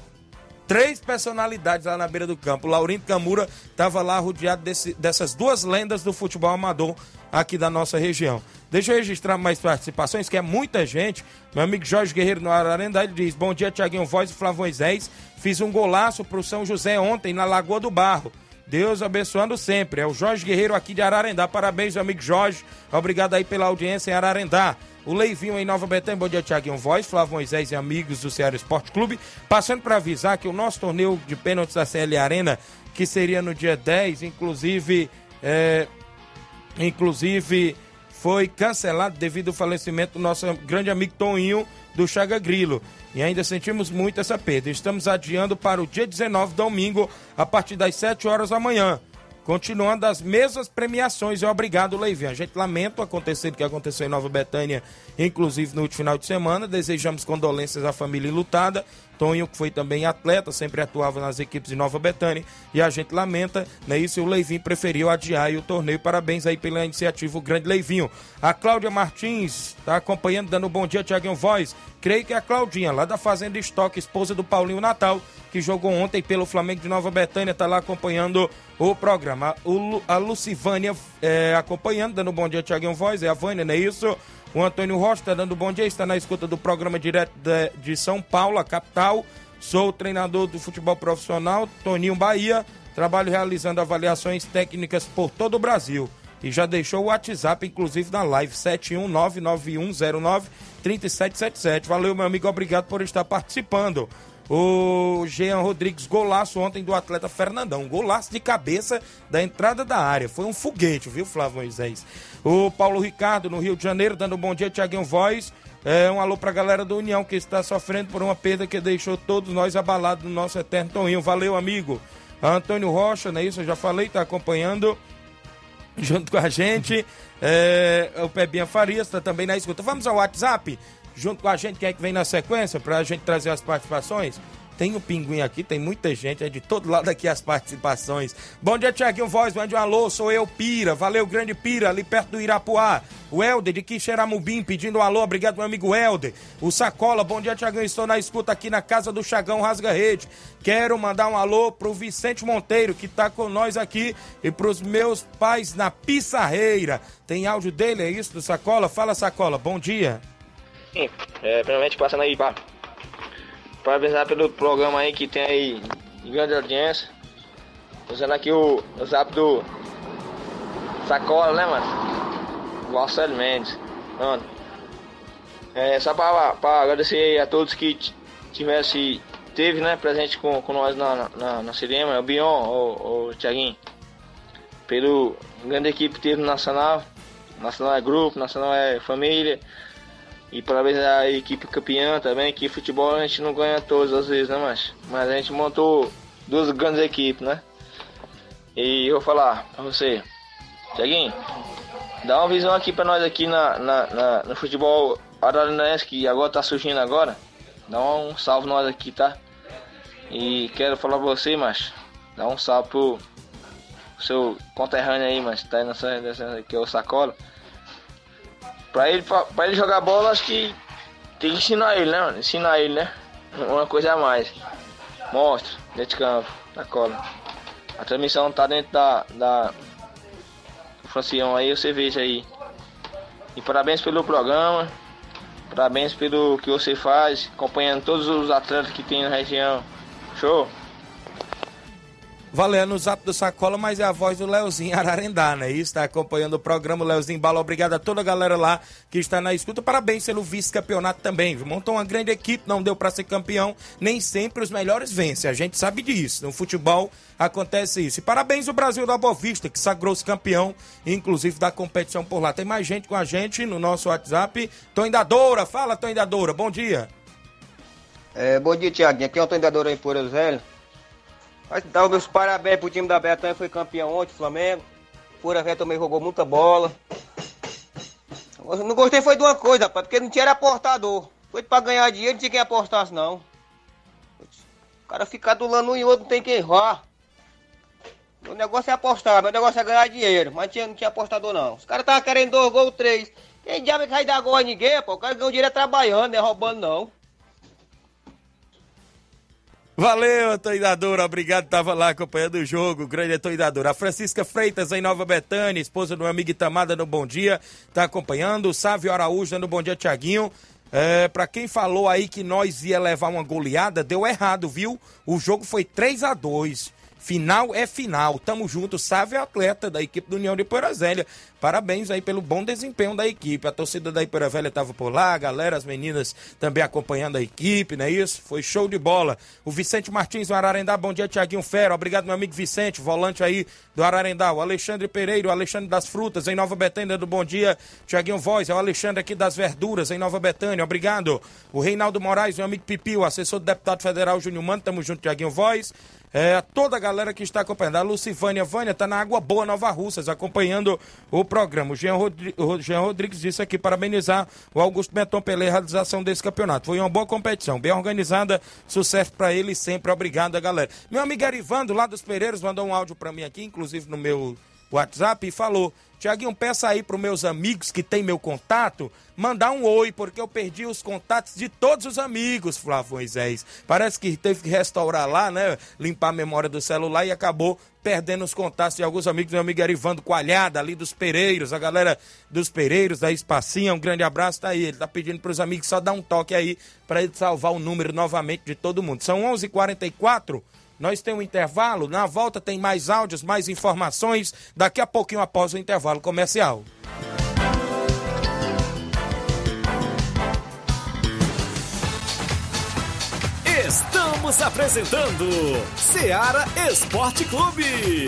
Três personalidades lá na beira do campo. O Laurindo Camura estava lá rodeado desse, dessas duas lendas do futebol amador aqui da nossa região. Deixa eu registrar mais participações, que é muita gente. Meu amigo Jorge Guerreiro no Ararendá, ele diz: Bom dia, Tiaguinho Voz e Flávio Moisés. Fiz um golaço pro São José ontem na Lagoa do Barro. Deus abençoando sempre. É o Jorge Guerreiro aqui de Ararendá. Parabéns, meu amigo Jorge. Obrigado aí pela audiência em Ararendá. O Leivinho em Nova Betânia. Bom dia, Tiaguinho Voz, Flávio Moisés e amigos do Ceará Esporte Clube. Passando para avisar que o nosso torneio de pênaltis da CL Arena, que seria no dia 10, inclusive. É, inclusive foi cancelado devido ao falecimento do nosso grande amigo Toninho do Chaga Grilo. E ainda sentimos muito essa perda. Estamos adiando para o dia 19, domingo, a partir das 7 horas da manhã. Continuando as mesmas premiações. E obrigado, Leivinho. A gente lamenta o acontecido que aconteceu em Nova Betânia, inclusive no último final de semana. Desejamos condolências à família lutada. Tonho, que foi também atleta, sempre atuava nas equipes de Nova Betânia. E a gente lamenta, né? Isso, o Leivinho preferiu adiar o torneio. Parabéns aí pela iniciativa, o grande Leivinho. A Cláudia Martins está acompanhando, dando um bom dia, Tiaguinho Voz. Creio que é a Claudinha, lá da Fazenda Estoque, esposa do Paulinho Natal, que jogou ontem pelo Flamengo de Nova Betânia, está lá acompanhando o programa. A Lucivânia é, acompanhando, dando um bom dia, Tiaguinho Voz. É a Vânia, não é isso? O Antônio Rocha está dando bom dia, está na escuta do programa direto de, São Paulo, capital. Sou treinador do futebol profissional, Toninho Bahia. Trabalho realizando avaliações técnicas por todo o Brasil. E já deixou o WhatsApp, inclusive, na live 71991093777. Valeu, meu amigo, obrigado por estar participando. O Jean Rodrigues, golaço ontem do atleta Fernandão. Golaço de cabeça da entrada da área. Foi um foguete, viu, Flávio Moisés? O Paulo Ricardo, no Rio de Janeiro, dando um bom dia, Tiaguinho Voz. É, um alô pra galera do União que está sofrendo por uma perda que deixou todos nós abalados no nosso eterno Toninho. Valeu, amigo. Antônio Rocha, não é isso? Eu já falei, tá acompanhando junto com a gente. É, o Pebinha Farias está também na escuta. Vamos ao WhatsApp? Junto com a gente, quem é que vem na sequência para a gente trazer as participações? Tem o Pinguim aqui, tem muita gente, é de todo lado aqui as participações. Bom dia, Tiaguinho Voz, mande um alô, sou eu, Pira. Valeu, grande Pira, ali perto do Irapuá. O Helder de Quixeramubim pedindo um alô, obrigado, meu amigo Helder. O Sacola, bom dia, Tiaguinho, estou na escuta aqui na casa do Chagão Rasga Rede. Quero mandar um alô pro Vicente Monteiro, que tá com nós aqui, e pros meus pais na Pissarreira. Tem áudio dele, é isso, do Sacola? Fala, Sacola, bom dia. É, primeiramente passando aí para parabenizar pelo programa aí que tem aí de grande audiência. Usando aqui o, o zap do Sacola, né, mano? Marcelo Mendes. Mano. É, só para agradecer a todos que tivesse, teve, né, presente com, com nós na, na, na cinema, o Bion, o, o Thiaguinho. Pelo grande equipe que teve no Nacional. Nacional é grupo, Nacional é família. E parabéns à equipe campeã também, que futebol a gente não ganha todas as vezes, né, mas Mas a gente montou duas grandes equipes, né? E eu vou falar pra você, Tiaguinho, dá uma visão aqui pra nós aqui na, na, na no futebol araranense, que agora tá surgindo agora. Dá um salve nós aqui, tá? E quero falar pra você, mas dá um salve pro seu conterrâneo aí, mas tá aí nessa, nessa que é o Sacola. Pra ele, pra, pra ele jogar bola, acho que tem que ensinar ele, né, mano? Ensinar ele, né? Uma coisa a mais. Mostra, dentro de campo, na cola. A transmissão tá dentro da, da Francião aí, você veja aí. E parabéns pelo programa. Parabéns pelo que você faz, acompanhando todos os atletas que tem na região. Show! Valendo o zap do Sacola, mas é a voz do Leozinho Ararendá, né? Isso, está acompanhando o programa, o Leozinho Bala. Obrigado a toda a galera lá que está na escuta. Parabéns pelo vice-campeonato também. Montou uma grande equipe, não deu para ser campeão. Nem sempre os melhores vencem, a gente sabe disso. No futebol acontece isso. E parabéns ao Brasil da Boa Vista, que sagrou-se campeão, inclusive da competição por lá. Tem mais gente com a gente no nosso WhatsApp. Toindadora, fala Toindadora, bom dia. É, bom dia, Tiaguinho. Aqui é o Dador aí, por Zélio. Mas dar os meus parabéns pro time da Betânia, foi campeão ontem, Flamengo. Fura Velho também jogou muita bola. Não gostei foi de uma coisa, rapaz, porque não tinha era apostador. Foi pra ganhar dinheiro, não tinha quem apostasse, não. O cara ficar do lado um e outro, não tem quem vá. O negócio é apostar, meu negócio é ganhar dinheiro. Mas tinha, não tinha apostador, não. Os caras estavam querendo dois gols, três. Quem diabo que vai dar gol a ninguém, pô? O cara ganhou dinheiro é trabalhando, não é roubando, não. Valeu, Atoidadora. Obrigado, tava lá acompanhando o jogo. Grande Atoidadora. A Francisca Freitas, em Nova Betânia, esposa do meu amigo Itamada no Bom Dia, tá acompanhando. O Sávio Araújo no Bom Dia, Tiaguinho. É, para quem falou aí que nós ia levar uma goleada, deu errado, viu? O jogo foi 3 a 2 Final é final. Tamo junto. Sávio é atleta da equipe do União de Poeira Velha. Parabéns aí pelo bom desempenho da equipe. A torcida da Poeira Velha tava por lá, a galera, as meninas também acompanhando a equipe, não é isso? Foi show de bola. O Vicente Martins do Ararendá, bom dia, Tiaguinho Fera. Obrigado, meu amigo Vicente, volante aí do Ararendá. O Alexandre Pereira, o Alexandre das Frutas, em Nova Betânia, do Bom Dia, Tiaguinho Voz. É o Alexandre aqui das Verduras, em Nova Betânia. Obrigado. O Reinaldo Moraes, meu amigo Pipi, o assessor do deputado federal Júnior Mano. Tamo junto, Tiaguinho Voz. É, toda a galera que está acompanhando. A Lucivânia Vânia está na Água Boa, Nova Russas, acompanhando o programa. O Jean, Rodri- Jean Rodrigues disse aqui parabenizar o Augusto Beton pela realização desse campeonato. Foi uma boa competição, bem organizada. Sucesso para ele sempre. Obrigado, galera. Meu amigo Arivando, lá dos Pereiros, mandou um áudio para mim aqui, inclusive no meu WhatsApp, e falou: Tiaguinho, peça aí para meus amigos que tem meu contato mandar um oi, porque eu perdi os contatos de todos os amigos, Flávio Moisés. Parece que teve que restaurar lá, né? Limpar a memória do celular e acabou perdendo os contatos de alguns amigos. Meu amigo Arivando Coalhada, ali dos Pereiros, a galera dos Pereiros, da Espacinha, um grande abraço, tá aí. Ele tá pedindo para os amigos só dar um toque aí para ele salvar o número novamente de todo mundo. São 11:44 h 44 nós temos um intervalo, na volta tem mais áudios, mais informações, daqui a pouquinho após o intervalo comercial. Estamos apresentando Seara Esporte Clube.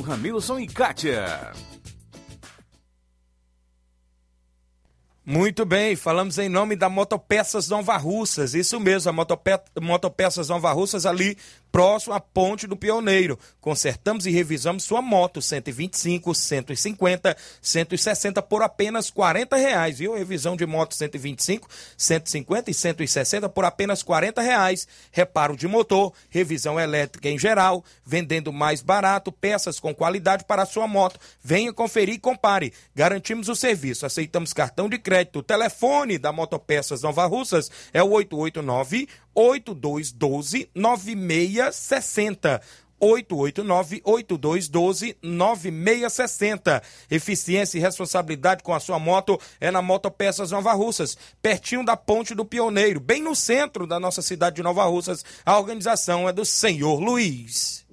Ramilson e Kátia. Muito bem, falamos em nome da Motopeças Nova Russas, isso mesmo, a Motope Motopeças Nova Russas ali próximo à Ponte do Pioneiro. Consertamos e revisamos sua moto 125, 150, 160 por apenas 40 reais, viu? Revisão de moto 125, 150 e 160 por apenas 40 reais. Reparo de motor, revisão elétrica em geral, vendendo mais barato, peças com qualidade para a sua moto. Venha conferir e compare. Garantimos o serviço, aceitamos cartão de crédito. O telefone da Motopeças Nova Russas é o 889 8212 9660. 889-8212-9660. Eficiência e responsabilidade com a sua moto é na Motopeças Nova Russas, pertinho da Ponte do Pioneiro, bem no centro da nossa cidade de Nova Russas. A organização é do Senhor Luiz.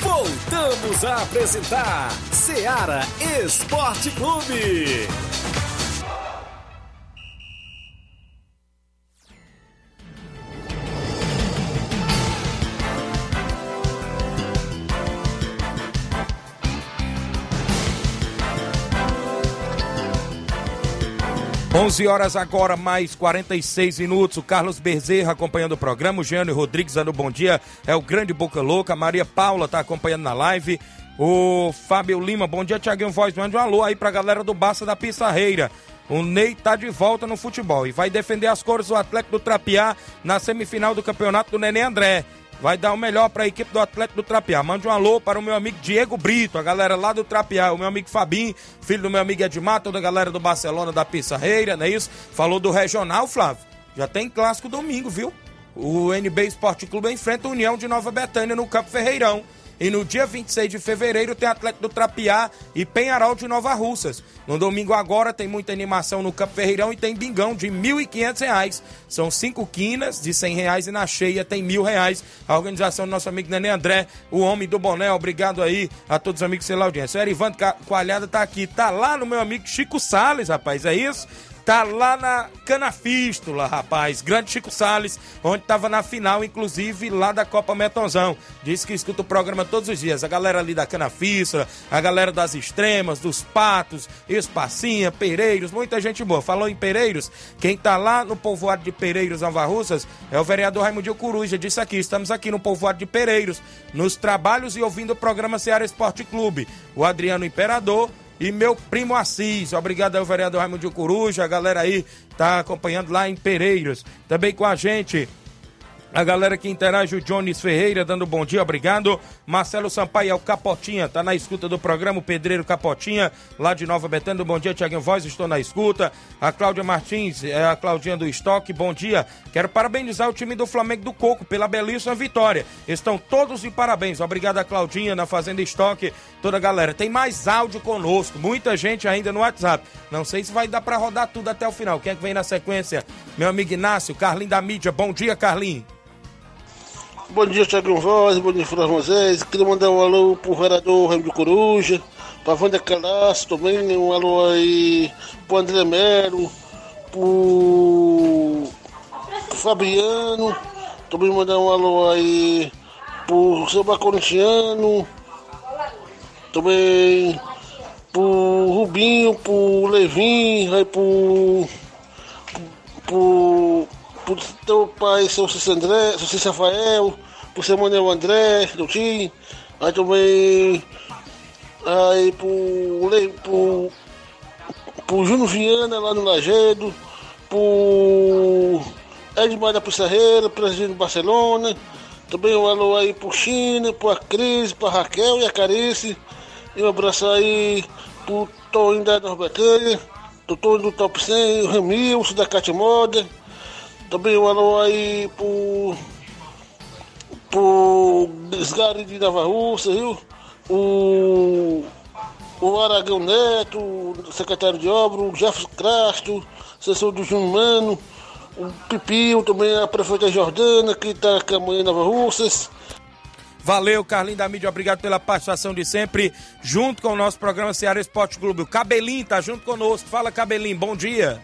Voltamos a apresentar Seara Esporte Clube. Onze horas agora, mais 46 minutos. O Carlos Bezerra acompanhando o programa. O Jeane Rodrigues dando bom dia. É o grande Boca Louca. A Maria Paula está acompanhando na live. O Fábio Lima, bom dia, Tiaguinho Voz. Mande um alô aí pra galera do Baça da Pissarreira. O Ney tá de volta no futebol e vai defender as cores do Atlético do Trapiá na semifinal do campeonato do Nenê André. Vai dar o melhor para a equipe do Atlético do Trapiá. Mande um alô para o meu amigo Diego Brito, a galera lá do Trapiá, o meu amigo Fabinho, filho do meu amigo Edmar, toda a galera do Barcelona da Pissarreira, não é isso? Falou do Regional, Flávio. Já tem clássico domingo, viu? O NB Esporte Clube enfrenta a União de Nova Betânia no Campo Ferreirão. E no dia 26 de fevereiro tem Atlético do Trapiá e Penharol de Nova Russas. No domingo agora tem muita animação no Campo Ferreirão e tem bingão de R$ 1.500. São cinco quinas de 100 reais e na cheia tem R$ reais. A organização do nosso amigo Nenê André, o homem do boné. Obrigado aí a todos os amigos pela audiência. O Erivan Coalhada tá aqui, tá lá no meu amigo Chico Sales, rapaz, é isso? Tá lá na Canafístula, rapaz. Grande Chico Sales, onde tava na final, inclusive, lá da Copa Metonzão. Diz que escuta o programa todos os dias. A galera ali da Canafístula, a galera das Extremas, dos Patos, Espacinha, Pereiros, muita gente boa. Falou em Pereiros, quem tá lá no povoado de Pereiros, Nova Russas, é o vereador Raimundo Coruja. Disse aqui, estamos aqui no povoado de Pereiros, nos trabalhos e ouvindo o programa Ceará Esporte Clube. O Adriano Imperador e meu primo Assis. Obrigado ao vereador Raimundo Coruja, a galera aí tá acompanhando lá em Pereiros. Também com a gente a galera que interage, o Jones Ferreira, dando bom dia, obrigado. Marcelo Sampaio, é o Capotinha, tá na escuta do programa, o Pedreiro Capotinha, lá de Nova Betânia. Bom dia, Tiaguinho Voz, estou na escuta. A Cláudia Martins, é a Claudinha do Estoque, bom dia. Quero parabenizar o time do Flamengo do Coco pela belíssima vitória. Estão todos de parabéns. Obrigado a Claudinha, na Fazenda Estoque, toda a galera. Tem mais áudio conosco, muita gente ainda no WhatsApp. Não sei se vai dar para rodar tudo até o final. Quem é que vem na sequência? Meu amigo Inácio, Carlinho da mídia. Bom dia, Carlinho. Bom dia, Thiago Voz, bom dia, Flávio Moisés. Queria mandar um alô pro vereador Raimundo Coruja, pra Wanda Calaço também, um alô aí pro André Melo, pro Fabiano, também mandar um alô aí pro Samba Corintiano, também pro Rubinho, pro Levin, aí pro. pro pro teu pai, seu Cícero André, seu Cícero Rafael, pro seu Manuel André, do time, aí também aí pro, pro, pro Júnior Viana lá no Lagedo, pro Edmar da Pissarreira, presidente do Barcelona, também um alô aí pro China, pro Cris, pra Raquel e a Carice, e um abraço aí pro Toninho da Norbertanha, do Toninho do Top 100, o Ramilson da Cate Moda, também um alô aí pro. pro Desgari de Nova Russa, viu? O. O Aragão Neto, secretário de obra, o Jefferson Crasto, assessor do Júnior Mano, o Pipio, também a prefeita Jordana, que está com a mãe em Nova Russas. Valeu, Carlinho da mídia, obrigado pela participação de sempre, junto com o nosso programa Ceará Esporte Clube. O Cabelinho tá junto conosco. Fala, Cabelinho, bom dia.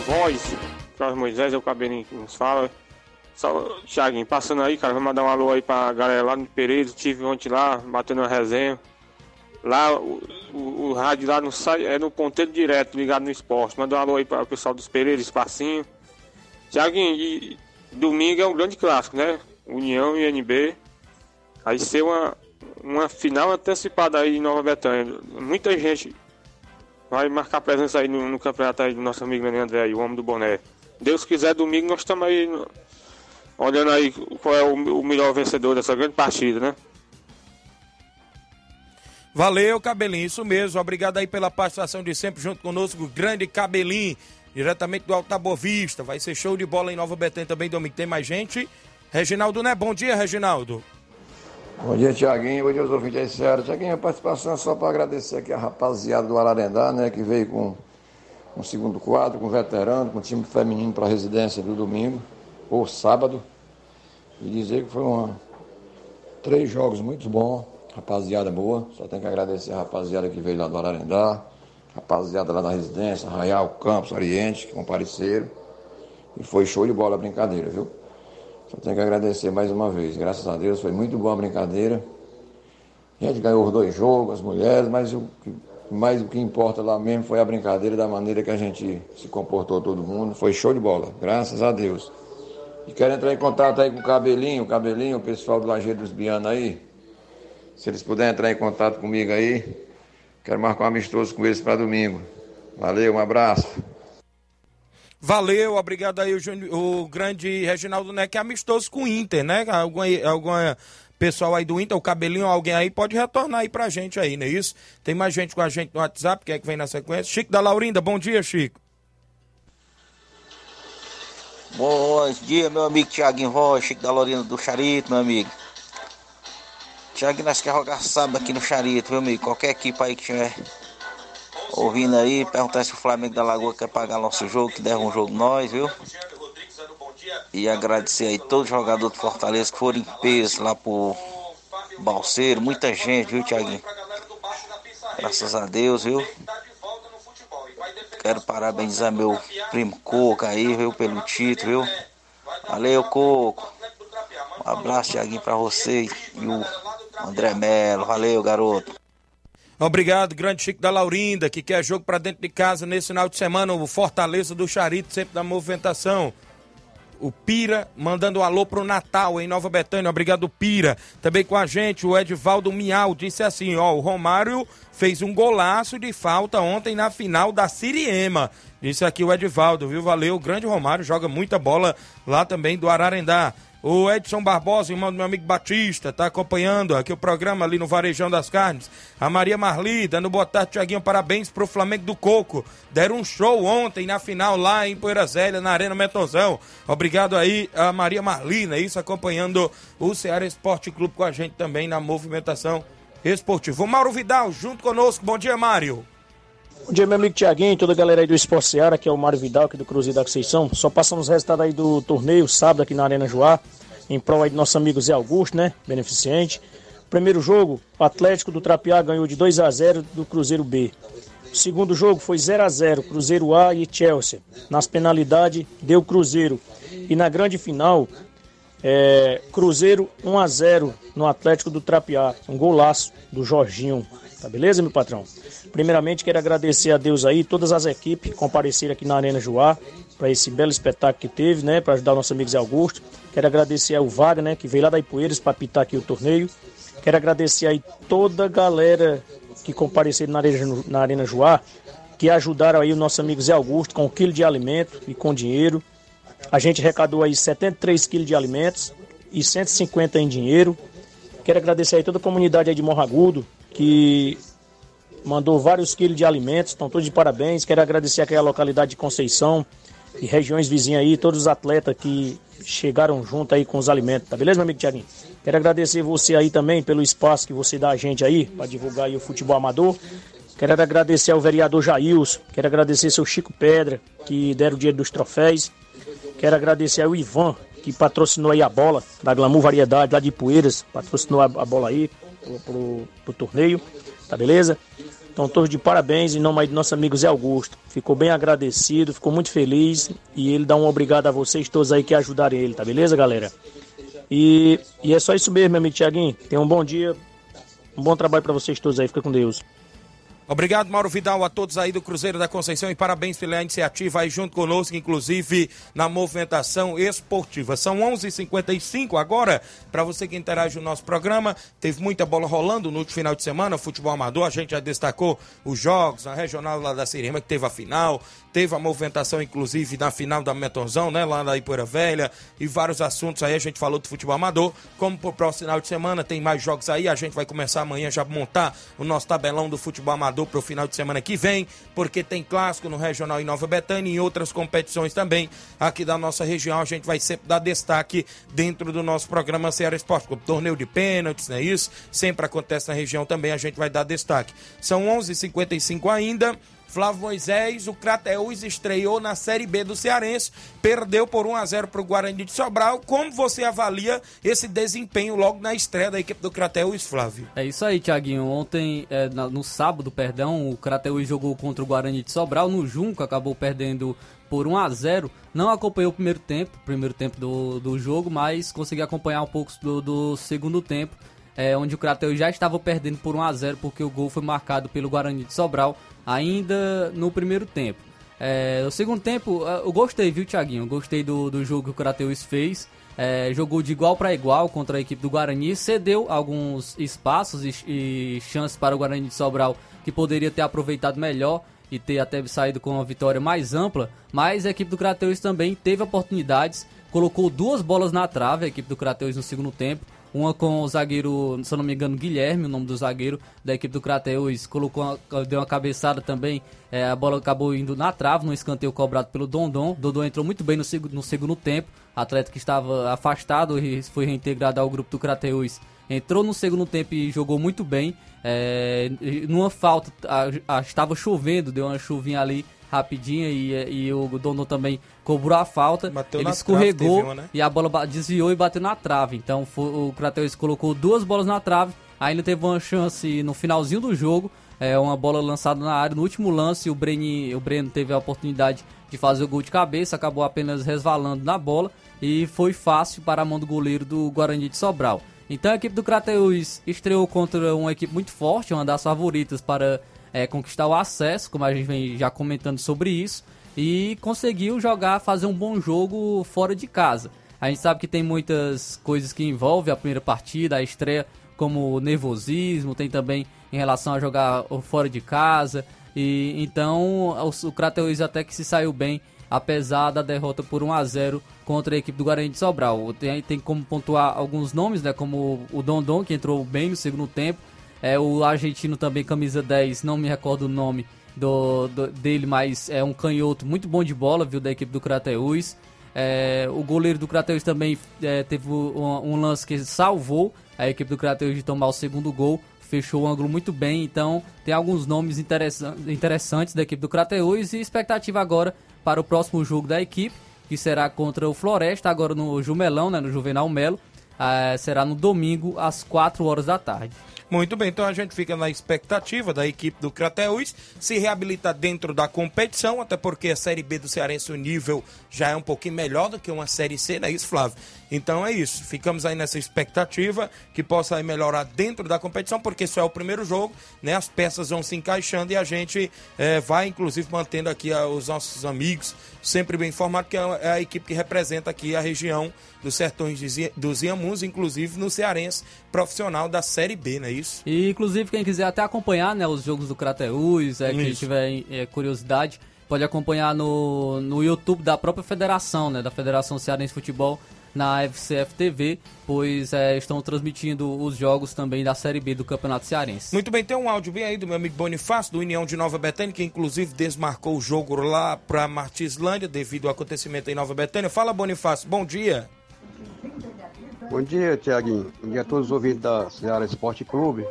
Voz, Carlos Moisés, é o cabelinho que nos fala. Só, Thiaguinho, passando aí, cara, vamos mandar um alô aí pra galera lá no Pereira, tive ontem lá, batendo uma resenha. Lá, o, o, o, rádio lá no é no ponteiro direto, ligado no esporte. Manda um alô aí para o pessoal dos Pereira, Espacinho. Thiaguinho, domingo é um grande clássico, né? União e NB. Aí ser uma, uma final antecipada aí em Nova Betânia. Muita gente vai marcar presença aí no, no campeonato aí do nosso amigo Nenê André, aí, o homem do boné. Deus quiser, domingo nós estamos aí olhando aí qual é o, o, melhor vencedor dessa grande partida, né? Valeu, Cabelinho, isso mesmo. Obrigado aí pela participação de sempre junto conosco, o grande Cabelinho, diretamente do Alta Boa Vista. Vai ser show de bola em Nova Betânia também, domingo. Tem mais gente? Reginaldo, né? Bom dia, Reginaldo. Bom dia, Tiaguinho. Bom dia aos ouvintes aí. Tiaguinho, a participação é só para agradecer aqui a rapaziada do Ararendá, né, que veio com um segundo quadro, com veterano, com time feminino para a residência do domingo, ou sábado. E dizer que foi uma, três jogos muito bons, rapaziada boa. Só tenho que agradecer a rapaziada que veio lá do Ararendá, rapaziada lá da residência, Arraial, Campos, Oriente, que compareceram. E foi show de bola a brincadeira, viu? Só tenho que agradecer mais uma vez. Graças a Deus foi muito boa a brincadeira. A gente ganhou os dois jogos, as mulheres, mas o que, mais o que importa lá mesmo foi a brincadeira da maneira que a gente se comportou todo mundo. Foi show de bola, graças a Deus. E quero entrar em contato aí com o Cabelinho, o Cabelinho, o pessoal do Lajeiro dos Bianos aí. Se eles puderem entrar em contato comigo aí, Quero marcar um amistoso com eles para domingo. Valeu, um abraço. Valeu, obrigado aí o, o grande Reginaldo Neck, é amistoso com o Inter, né? Alguma, alguma pessoal aí do Inter, o cabelinho, alguém aí pode retornar aí pra gente aí, não é isso? Tem mais gente com a gente no WhatsApp, quem é que vem na sequência? Chico da Laurinda, bom dia, Chico. Bom dia, meu amigo Tiaguinho Voz, Chico da Lorena do Charito, meu amigo. Tiaguinho, nós queremos jogar sábado aqui no Charito, meu amigo. Qualquer equipe aí que estiver ouvindo aí, perguntar se o Flamengo da Lagoa quer pagar nosso jogo, que der um jogo nós, viu? E agradecer aí todos os jogadores do Fortaleza que foram em peso lá pro Balseiro, muita gente, viu, Tiaguinho? Graças a Deus, viu? Quero parabenizar meu primo Coco aí, viu, pelo título, viu? Valeu, Coco. Um abraço, Tiaguinho, pra você e o André Melo. Valeu, garoto. Obrigado, grande Chico da Laurinda, que quer jogo pra dentro de casa nesse final de semana, o Fortaleza do Charito, sempre na movimentação. O Pira mandando um alô pro Natal em Nova Betânia. Obrigado, Pira. Também com a gente, o Edvaldo Miau disse assim: ó, o Romário fez um golaço de falta ontem na final da Siriema. Disse aqui o Edvaldo, viu? Valeu, grande Romário, joga muita bola lá também do Ararendá. O Edson Barbosa, irmão do meu amigo Batista, tá acompanhando aqui o programa ali no Varejão das Carnes. A Maria Marli, dando boa tarde, Tiaguinho, parabéns pro Flamengo do Coco. Deram um show ontem na final lá em Poeira Zélia, na Arena Metonzão. Obrigado aí a Maria Marli, né? Isso, acompanhando o Ceará Esporte Clube com a gente também na movimentação esportiva. O Mauro Vidal, junto conosco. Bom dia, Mário. Bom dia, meu amigo Tiaguinho e toda a galera aí do Esporte Seara, que é o Mário Vidal, aqui do Cruzeiro da Conceição. Só passando os resultados aí do torneio, sábado, aqui na Arena Joá, em prol aí do nosso amigo Zé Augusto, né? Beneficiente. Primeiro jogo, o Atlético do Trapiá ganhou de 2 a 0 do Cruzeiro B. O segundo jogo foi 0 a 0 Cruzeiro A e Chelsea. Nas penalidades, deu Cruzeiro. E na grande final, é, Cruzeiro 1 a 0 no Atlético do Trapiá. Um golaço do Jorginho. Tá beleza, meu patrão? Primeiramente, quero agradecer a Deus aí, todas as equipes que compareceram aqui na Arena Joá, para esse belo espetáculo que teve, né? Para ajudar o nosso amigo Zé Augusto. Quero agradecer ao Vaga, né? Que veio lá da Ipueiras para pitar aqui o torneio. Quero agradecer aí toda a galera que compareceram na Arena, na Arena Joá, que ajudaram aí o nosso amigo Zé Augusto com um quilo de alimento e com dinheiro. A gente arrecadou aí 73 quilos de alimentos e 150 em dinheiro. Quero agradecer aí toda a comunidade aí de Morragudo, que mandou vários quilos de alimentos, estão todos de parabéns. Quero agradecer aqui a localidade de Conceição e regiões vizinhas aí, todos os atletas que chegaram junto aí com os alimentos, tá beleza, meu amigo Tiaguinho? Quero agradecer você aí também pelo espaço que você dá a gente aí para divulgar aí o futebol amador. Quero agradecer ao vereador Jails, quero agradecer seu Chico Pedra, que deram o dinheiro dos troféus. Quero agradecer ao Ivan, que patrocinou aí a bola da Glamour Variedade lá de Poeiras, patrocinou a bola aí pro, pro, pro torneio, tá beleza? Então, todos de parabéns em nome aí do nosso amigo Zé Augusto. Ficou bem agradecido, ficou muito feliz e ele dá um obrigado a vocês todos aí que ajudaram ele, tá beleza, galera? E, e é só isso mesmo, meu amigo Tiaguinho. Tenha um bom dia, um bom trabalho para vocês todos aí. Fica com Deus. Obrigado, Mauro Vidal, a todos aí do Cruzeiro da Conceição e parabéns pela iniciativa aí junto conosco, inclusive na movimentação esportiva. São 11:55 h 55 agora, para você que interage no nosso programa. Teve muita bola rolando no último final de semana, futebol amador. A gente já destacou os jogos, a regional lá da Sirema, que teve a final. Teve a movimentação, inclusive, na final da Metonzão, né? Lá na Ipoeira Velha. E vários assuntos aí. A gente falou do futebol amador. Como pro próximo final de semana, tem mais jogos aí. A gente vai começar amanhã já montar o nosso tabelão do futebol amador pro final de semana que vem. Porque tem clássico no Regional em Nova Betânia e em outras competições também aqui da nossa região. A gente vai sempre dar destaque dentro do nosso programa Ceará Esporte. Torneio de pênaltis, não é isso? Sempre acontece na região também. A gente vai dar destaque. São 11:55 h 55 ainda. Flávio Moisés, o Crateus estreou na Série B do Cearense, perdeu por 1 a 0 para o Guarani de Sobral. Como você avalia esse desempenho logo na estreia da equipe do Crateus, Flávio? É isso aí, Thiaguinho. Ontem, é, no sábado, perdão, o Crateus jogou contra o Guarani de Sobral. No Junco, acabou perdendo por 1 a 0 Não acompanhou o primeiro tempo, primeiro tempo do, do jogo, mas consegui acompanhar um pouco do, do segundo tempo, é, onde o Crateus já estava perdendo por 1 a 0 porque o gol foi marcado pelo Guarani de Sobral ainda no primeiro tempo. É, o segundo tempo, é, eu gostei, viu, Thiaguinho? Gostei do, do jogo que o Crateus fez. é, jogou de igual para igual contra a equipe do Guarani, cedeu alguns espaços e, e chances para o Guarani de Sobral que poderia ter aproveitado melhor e ter até saído com uma vitória mais ampla, mas a equipe do Crateus também teve oportunidades, colocou duas bolas na trave, a equipe do Crateus no segundo tempo, uma com o zagueiro, se eu não me engano, Guilherme, o nome do zagueiro da equipe do Crateus, colocou uma, deu uma cabeçada também, é, a bola acabou indo na trave, no escanteio cobrado pelo Dondon. Dondon entrou muito bem no, no segundo tempo, atleta que estava afastado e foi reintegrado ao grupo do Crateus. Entrou no segundo tempo e jogou muito bem. É, numa falta, a, a, estava chovendo, deu uma chuvinha ali rapidinha e, e o Dondon também cobrou a falta. Bateu ele escorregou trave, né? e a bola desviou e bateu na trave. Então foi, o Crateus colocou duas bolas na trave. Ainda teve uma chance no finalzinho do jogo. É, uma bola lançada na área no último lance. O Breno, o Breno teve a oportunidade de fazer o gol de cabeça, acabou apenas resvalando na bola e foi fácil para a mão do goleiro do Guarani de Sobral. Então a equipe do Crateus estreou contra uma equipe muito forte, uma das favoritas para é, conquistar o acesso, como a gente vem já comentando sobre isso, e conseguiu jogar, fazer um bom jogo fora de casa. A gente sabe que tem muitas coisas que envolvem a primeira partida, a estreia, como nervosismo, tem também em relação a jogar fora de casa. E então o, o até que se saiu bem, apesar da derrota por 1 a 0 contra a equipe do Guarani de Sobral. Tem, tem como pontuar alguns nomes, né, como o Dondon, que entrou bem no segundo tempo. É o argentino também, camisa 10, não me recordo o nome do, do dele, mas é um canhoto muito bom de bola, viu, da equipe do Crateus. É, o goleiro do Crateus também é, teve um, um, lance que salvou a equipe do Crateus de tomar o segundo gol. Fechou o ângulo muito bem, então tem alguns nomes interessantes da equipe do Crateus e expectativa agora para o próximo jogo da equipe, que será contra o Floresta, agora no Jumelão, né, no Juvenal Melo. É, será no domingo às 4 horas da tarde. Muito bem, então a gente fica na expectativa da equipe do Crateus se reabilitar dentro da competição, até porque a Série B do Cearense o nível já é um pouquinho melhor do que uma Série C, não é isso, Flávio? Então é isso, ficamos aí nessa expectativa que possa melhorar dentro da competição, porque isso é o primeiro jogo, né? As peças vão se encaixando e a gente é, vai, inclusive, mantendo aqui a, os nossos amigos sempre bem informados, que é a, é a equipe que representa aqui a região dos Sertões dos Iamuns, inclusive no Cearense profissional da Série B, não é isso? E, inclusive, quem quiser até acompanhar né, os jogos do Crateus, é, quem tiver é, curiosidade, pode acompanhar no, no YouTube da própria federação, né, da Federação Cearense Futebol, na FCF TV, pois é, estão transmitindo os jogos também da Série B do Campeonato Cearense. Muito bem, tem um áudio bem aí do meu amigo Bonifácio, do União de Nova Betânia, que inclusive desmarcou o jogo lá para Martislândia devido ao acontecimento em Nova Betânia. Fala, Bonifácio, bom dia. Bom dia, Tiaguinho. Bom dia a todos os ouvintes da Ceará Esporte Clube.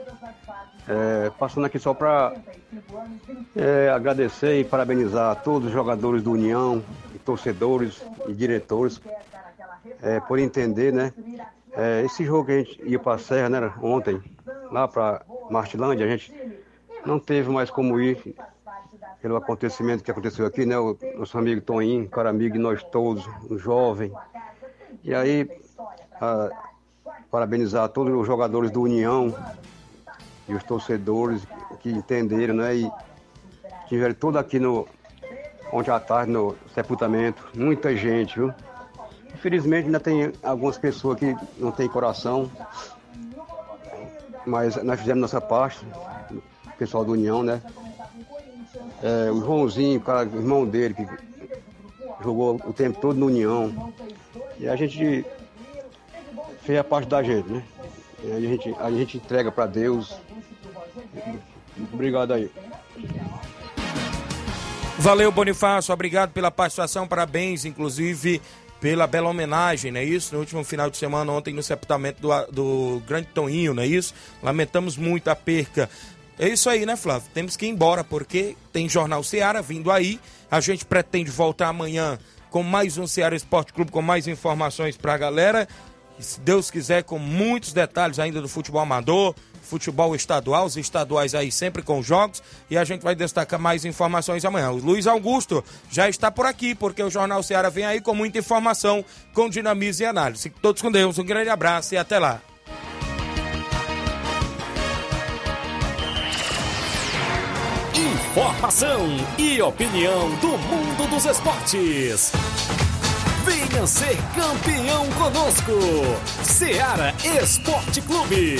É, passando aqui só para é, agradecer e parabenizar todos os jogadores do União, e torcedores e diretores é, por entender, né? É, esse jogo que a gente ia para a Serra, né, ontem, lá para Martilândia, a gente não teve mais como ir pelo acontecimento que aconteceu aqui, né? O nosso amigo Toninho, cara amigo de nós todos, um jovem. E aí, a, parabenizar todos os jogadores do União e os torcedores que entenderam, né? E tiveram tudo aqui no ontem à tarde no sepultamento, muita gente, viu? Infelizmente ainda tem algumas pessoas que não têm coração, mas nós fizemos nossa parte, o pessoal do União, né? É, o Joãozinho, o, cara, o irmão dele, que jogou o tempo todo no União. E a gente fez a parte da gente, né? E a gente, a gente entrega para Deus. Obrigado aí. Valeu, Bonifácio. Obrigado pela participação. Parabéns, inclusive, pela bela homenagem, não é isso? No último final de semana, ontem, no sepultamento do, do Grande Toninho, não é isso? Lamentamos muito a perca. É isso aí, né, Flávio? Temos que ir embora, porque tem Jornal Seara vindo aí. A gente pretende voltar amanhã com mais um Ceará Esporte Clube, com mais informações para a galera. E, se Deus quiser, com muitos detalhes ainda do futebol amador, futebol estadual, os estaduais aí sempre com jogos. E a gente vai destacar mais informações amanhã. O Luiz Augusto já está por aqui, porque o Jornal Ceará vem aí com muita informação, com dinamismo e análise. Todos com Deus, um grande abraço e até lá. Informação e opinião do mundo dos esportes. Venha ser campeão conosco. Seara Esporte Clube.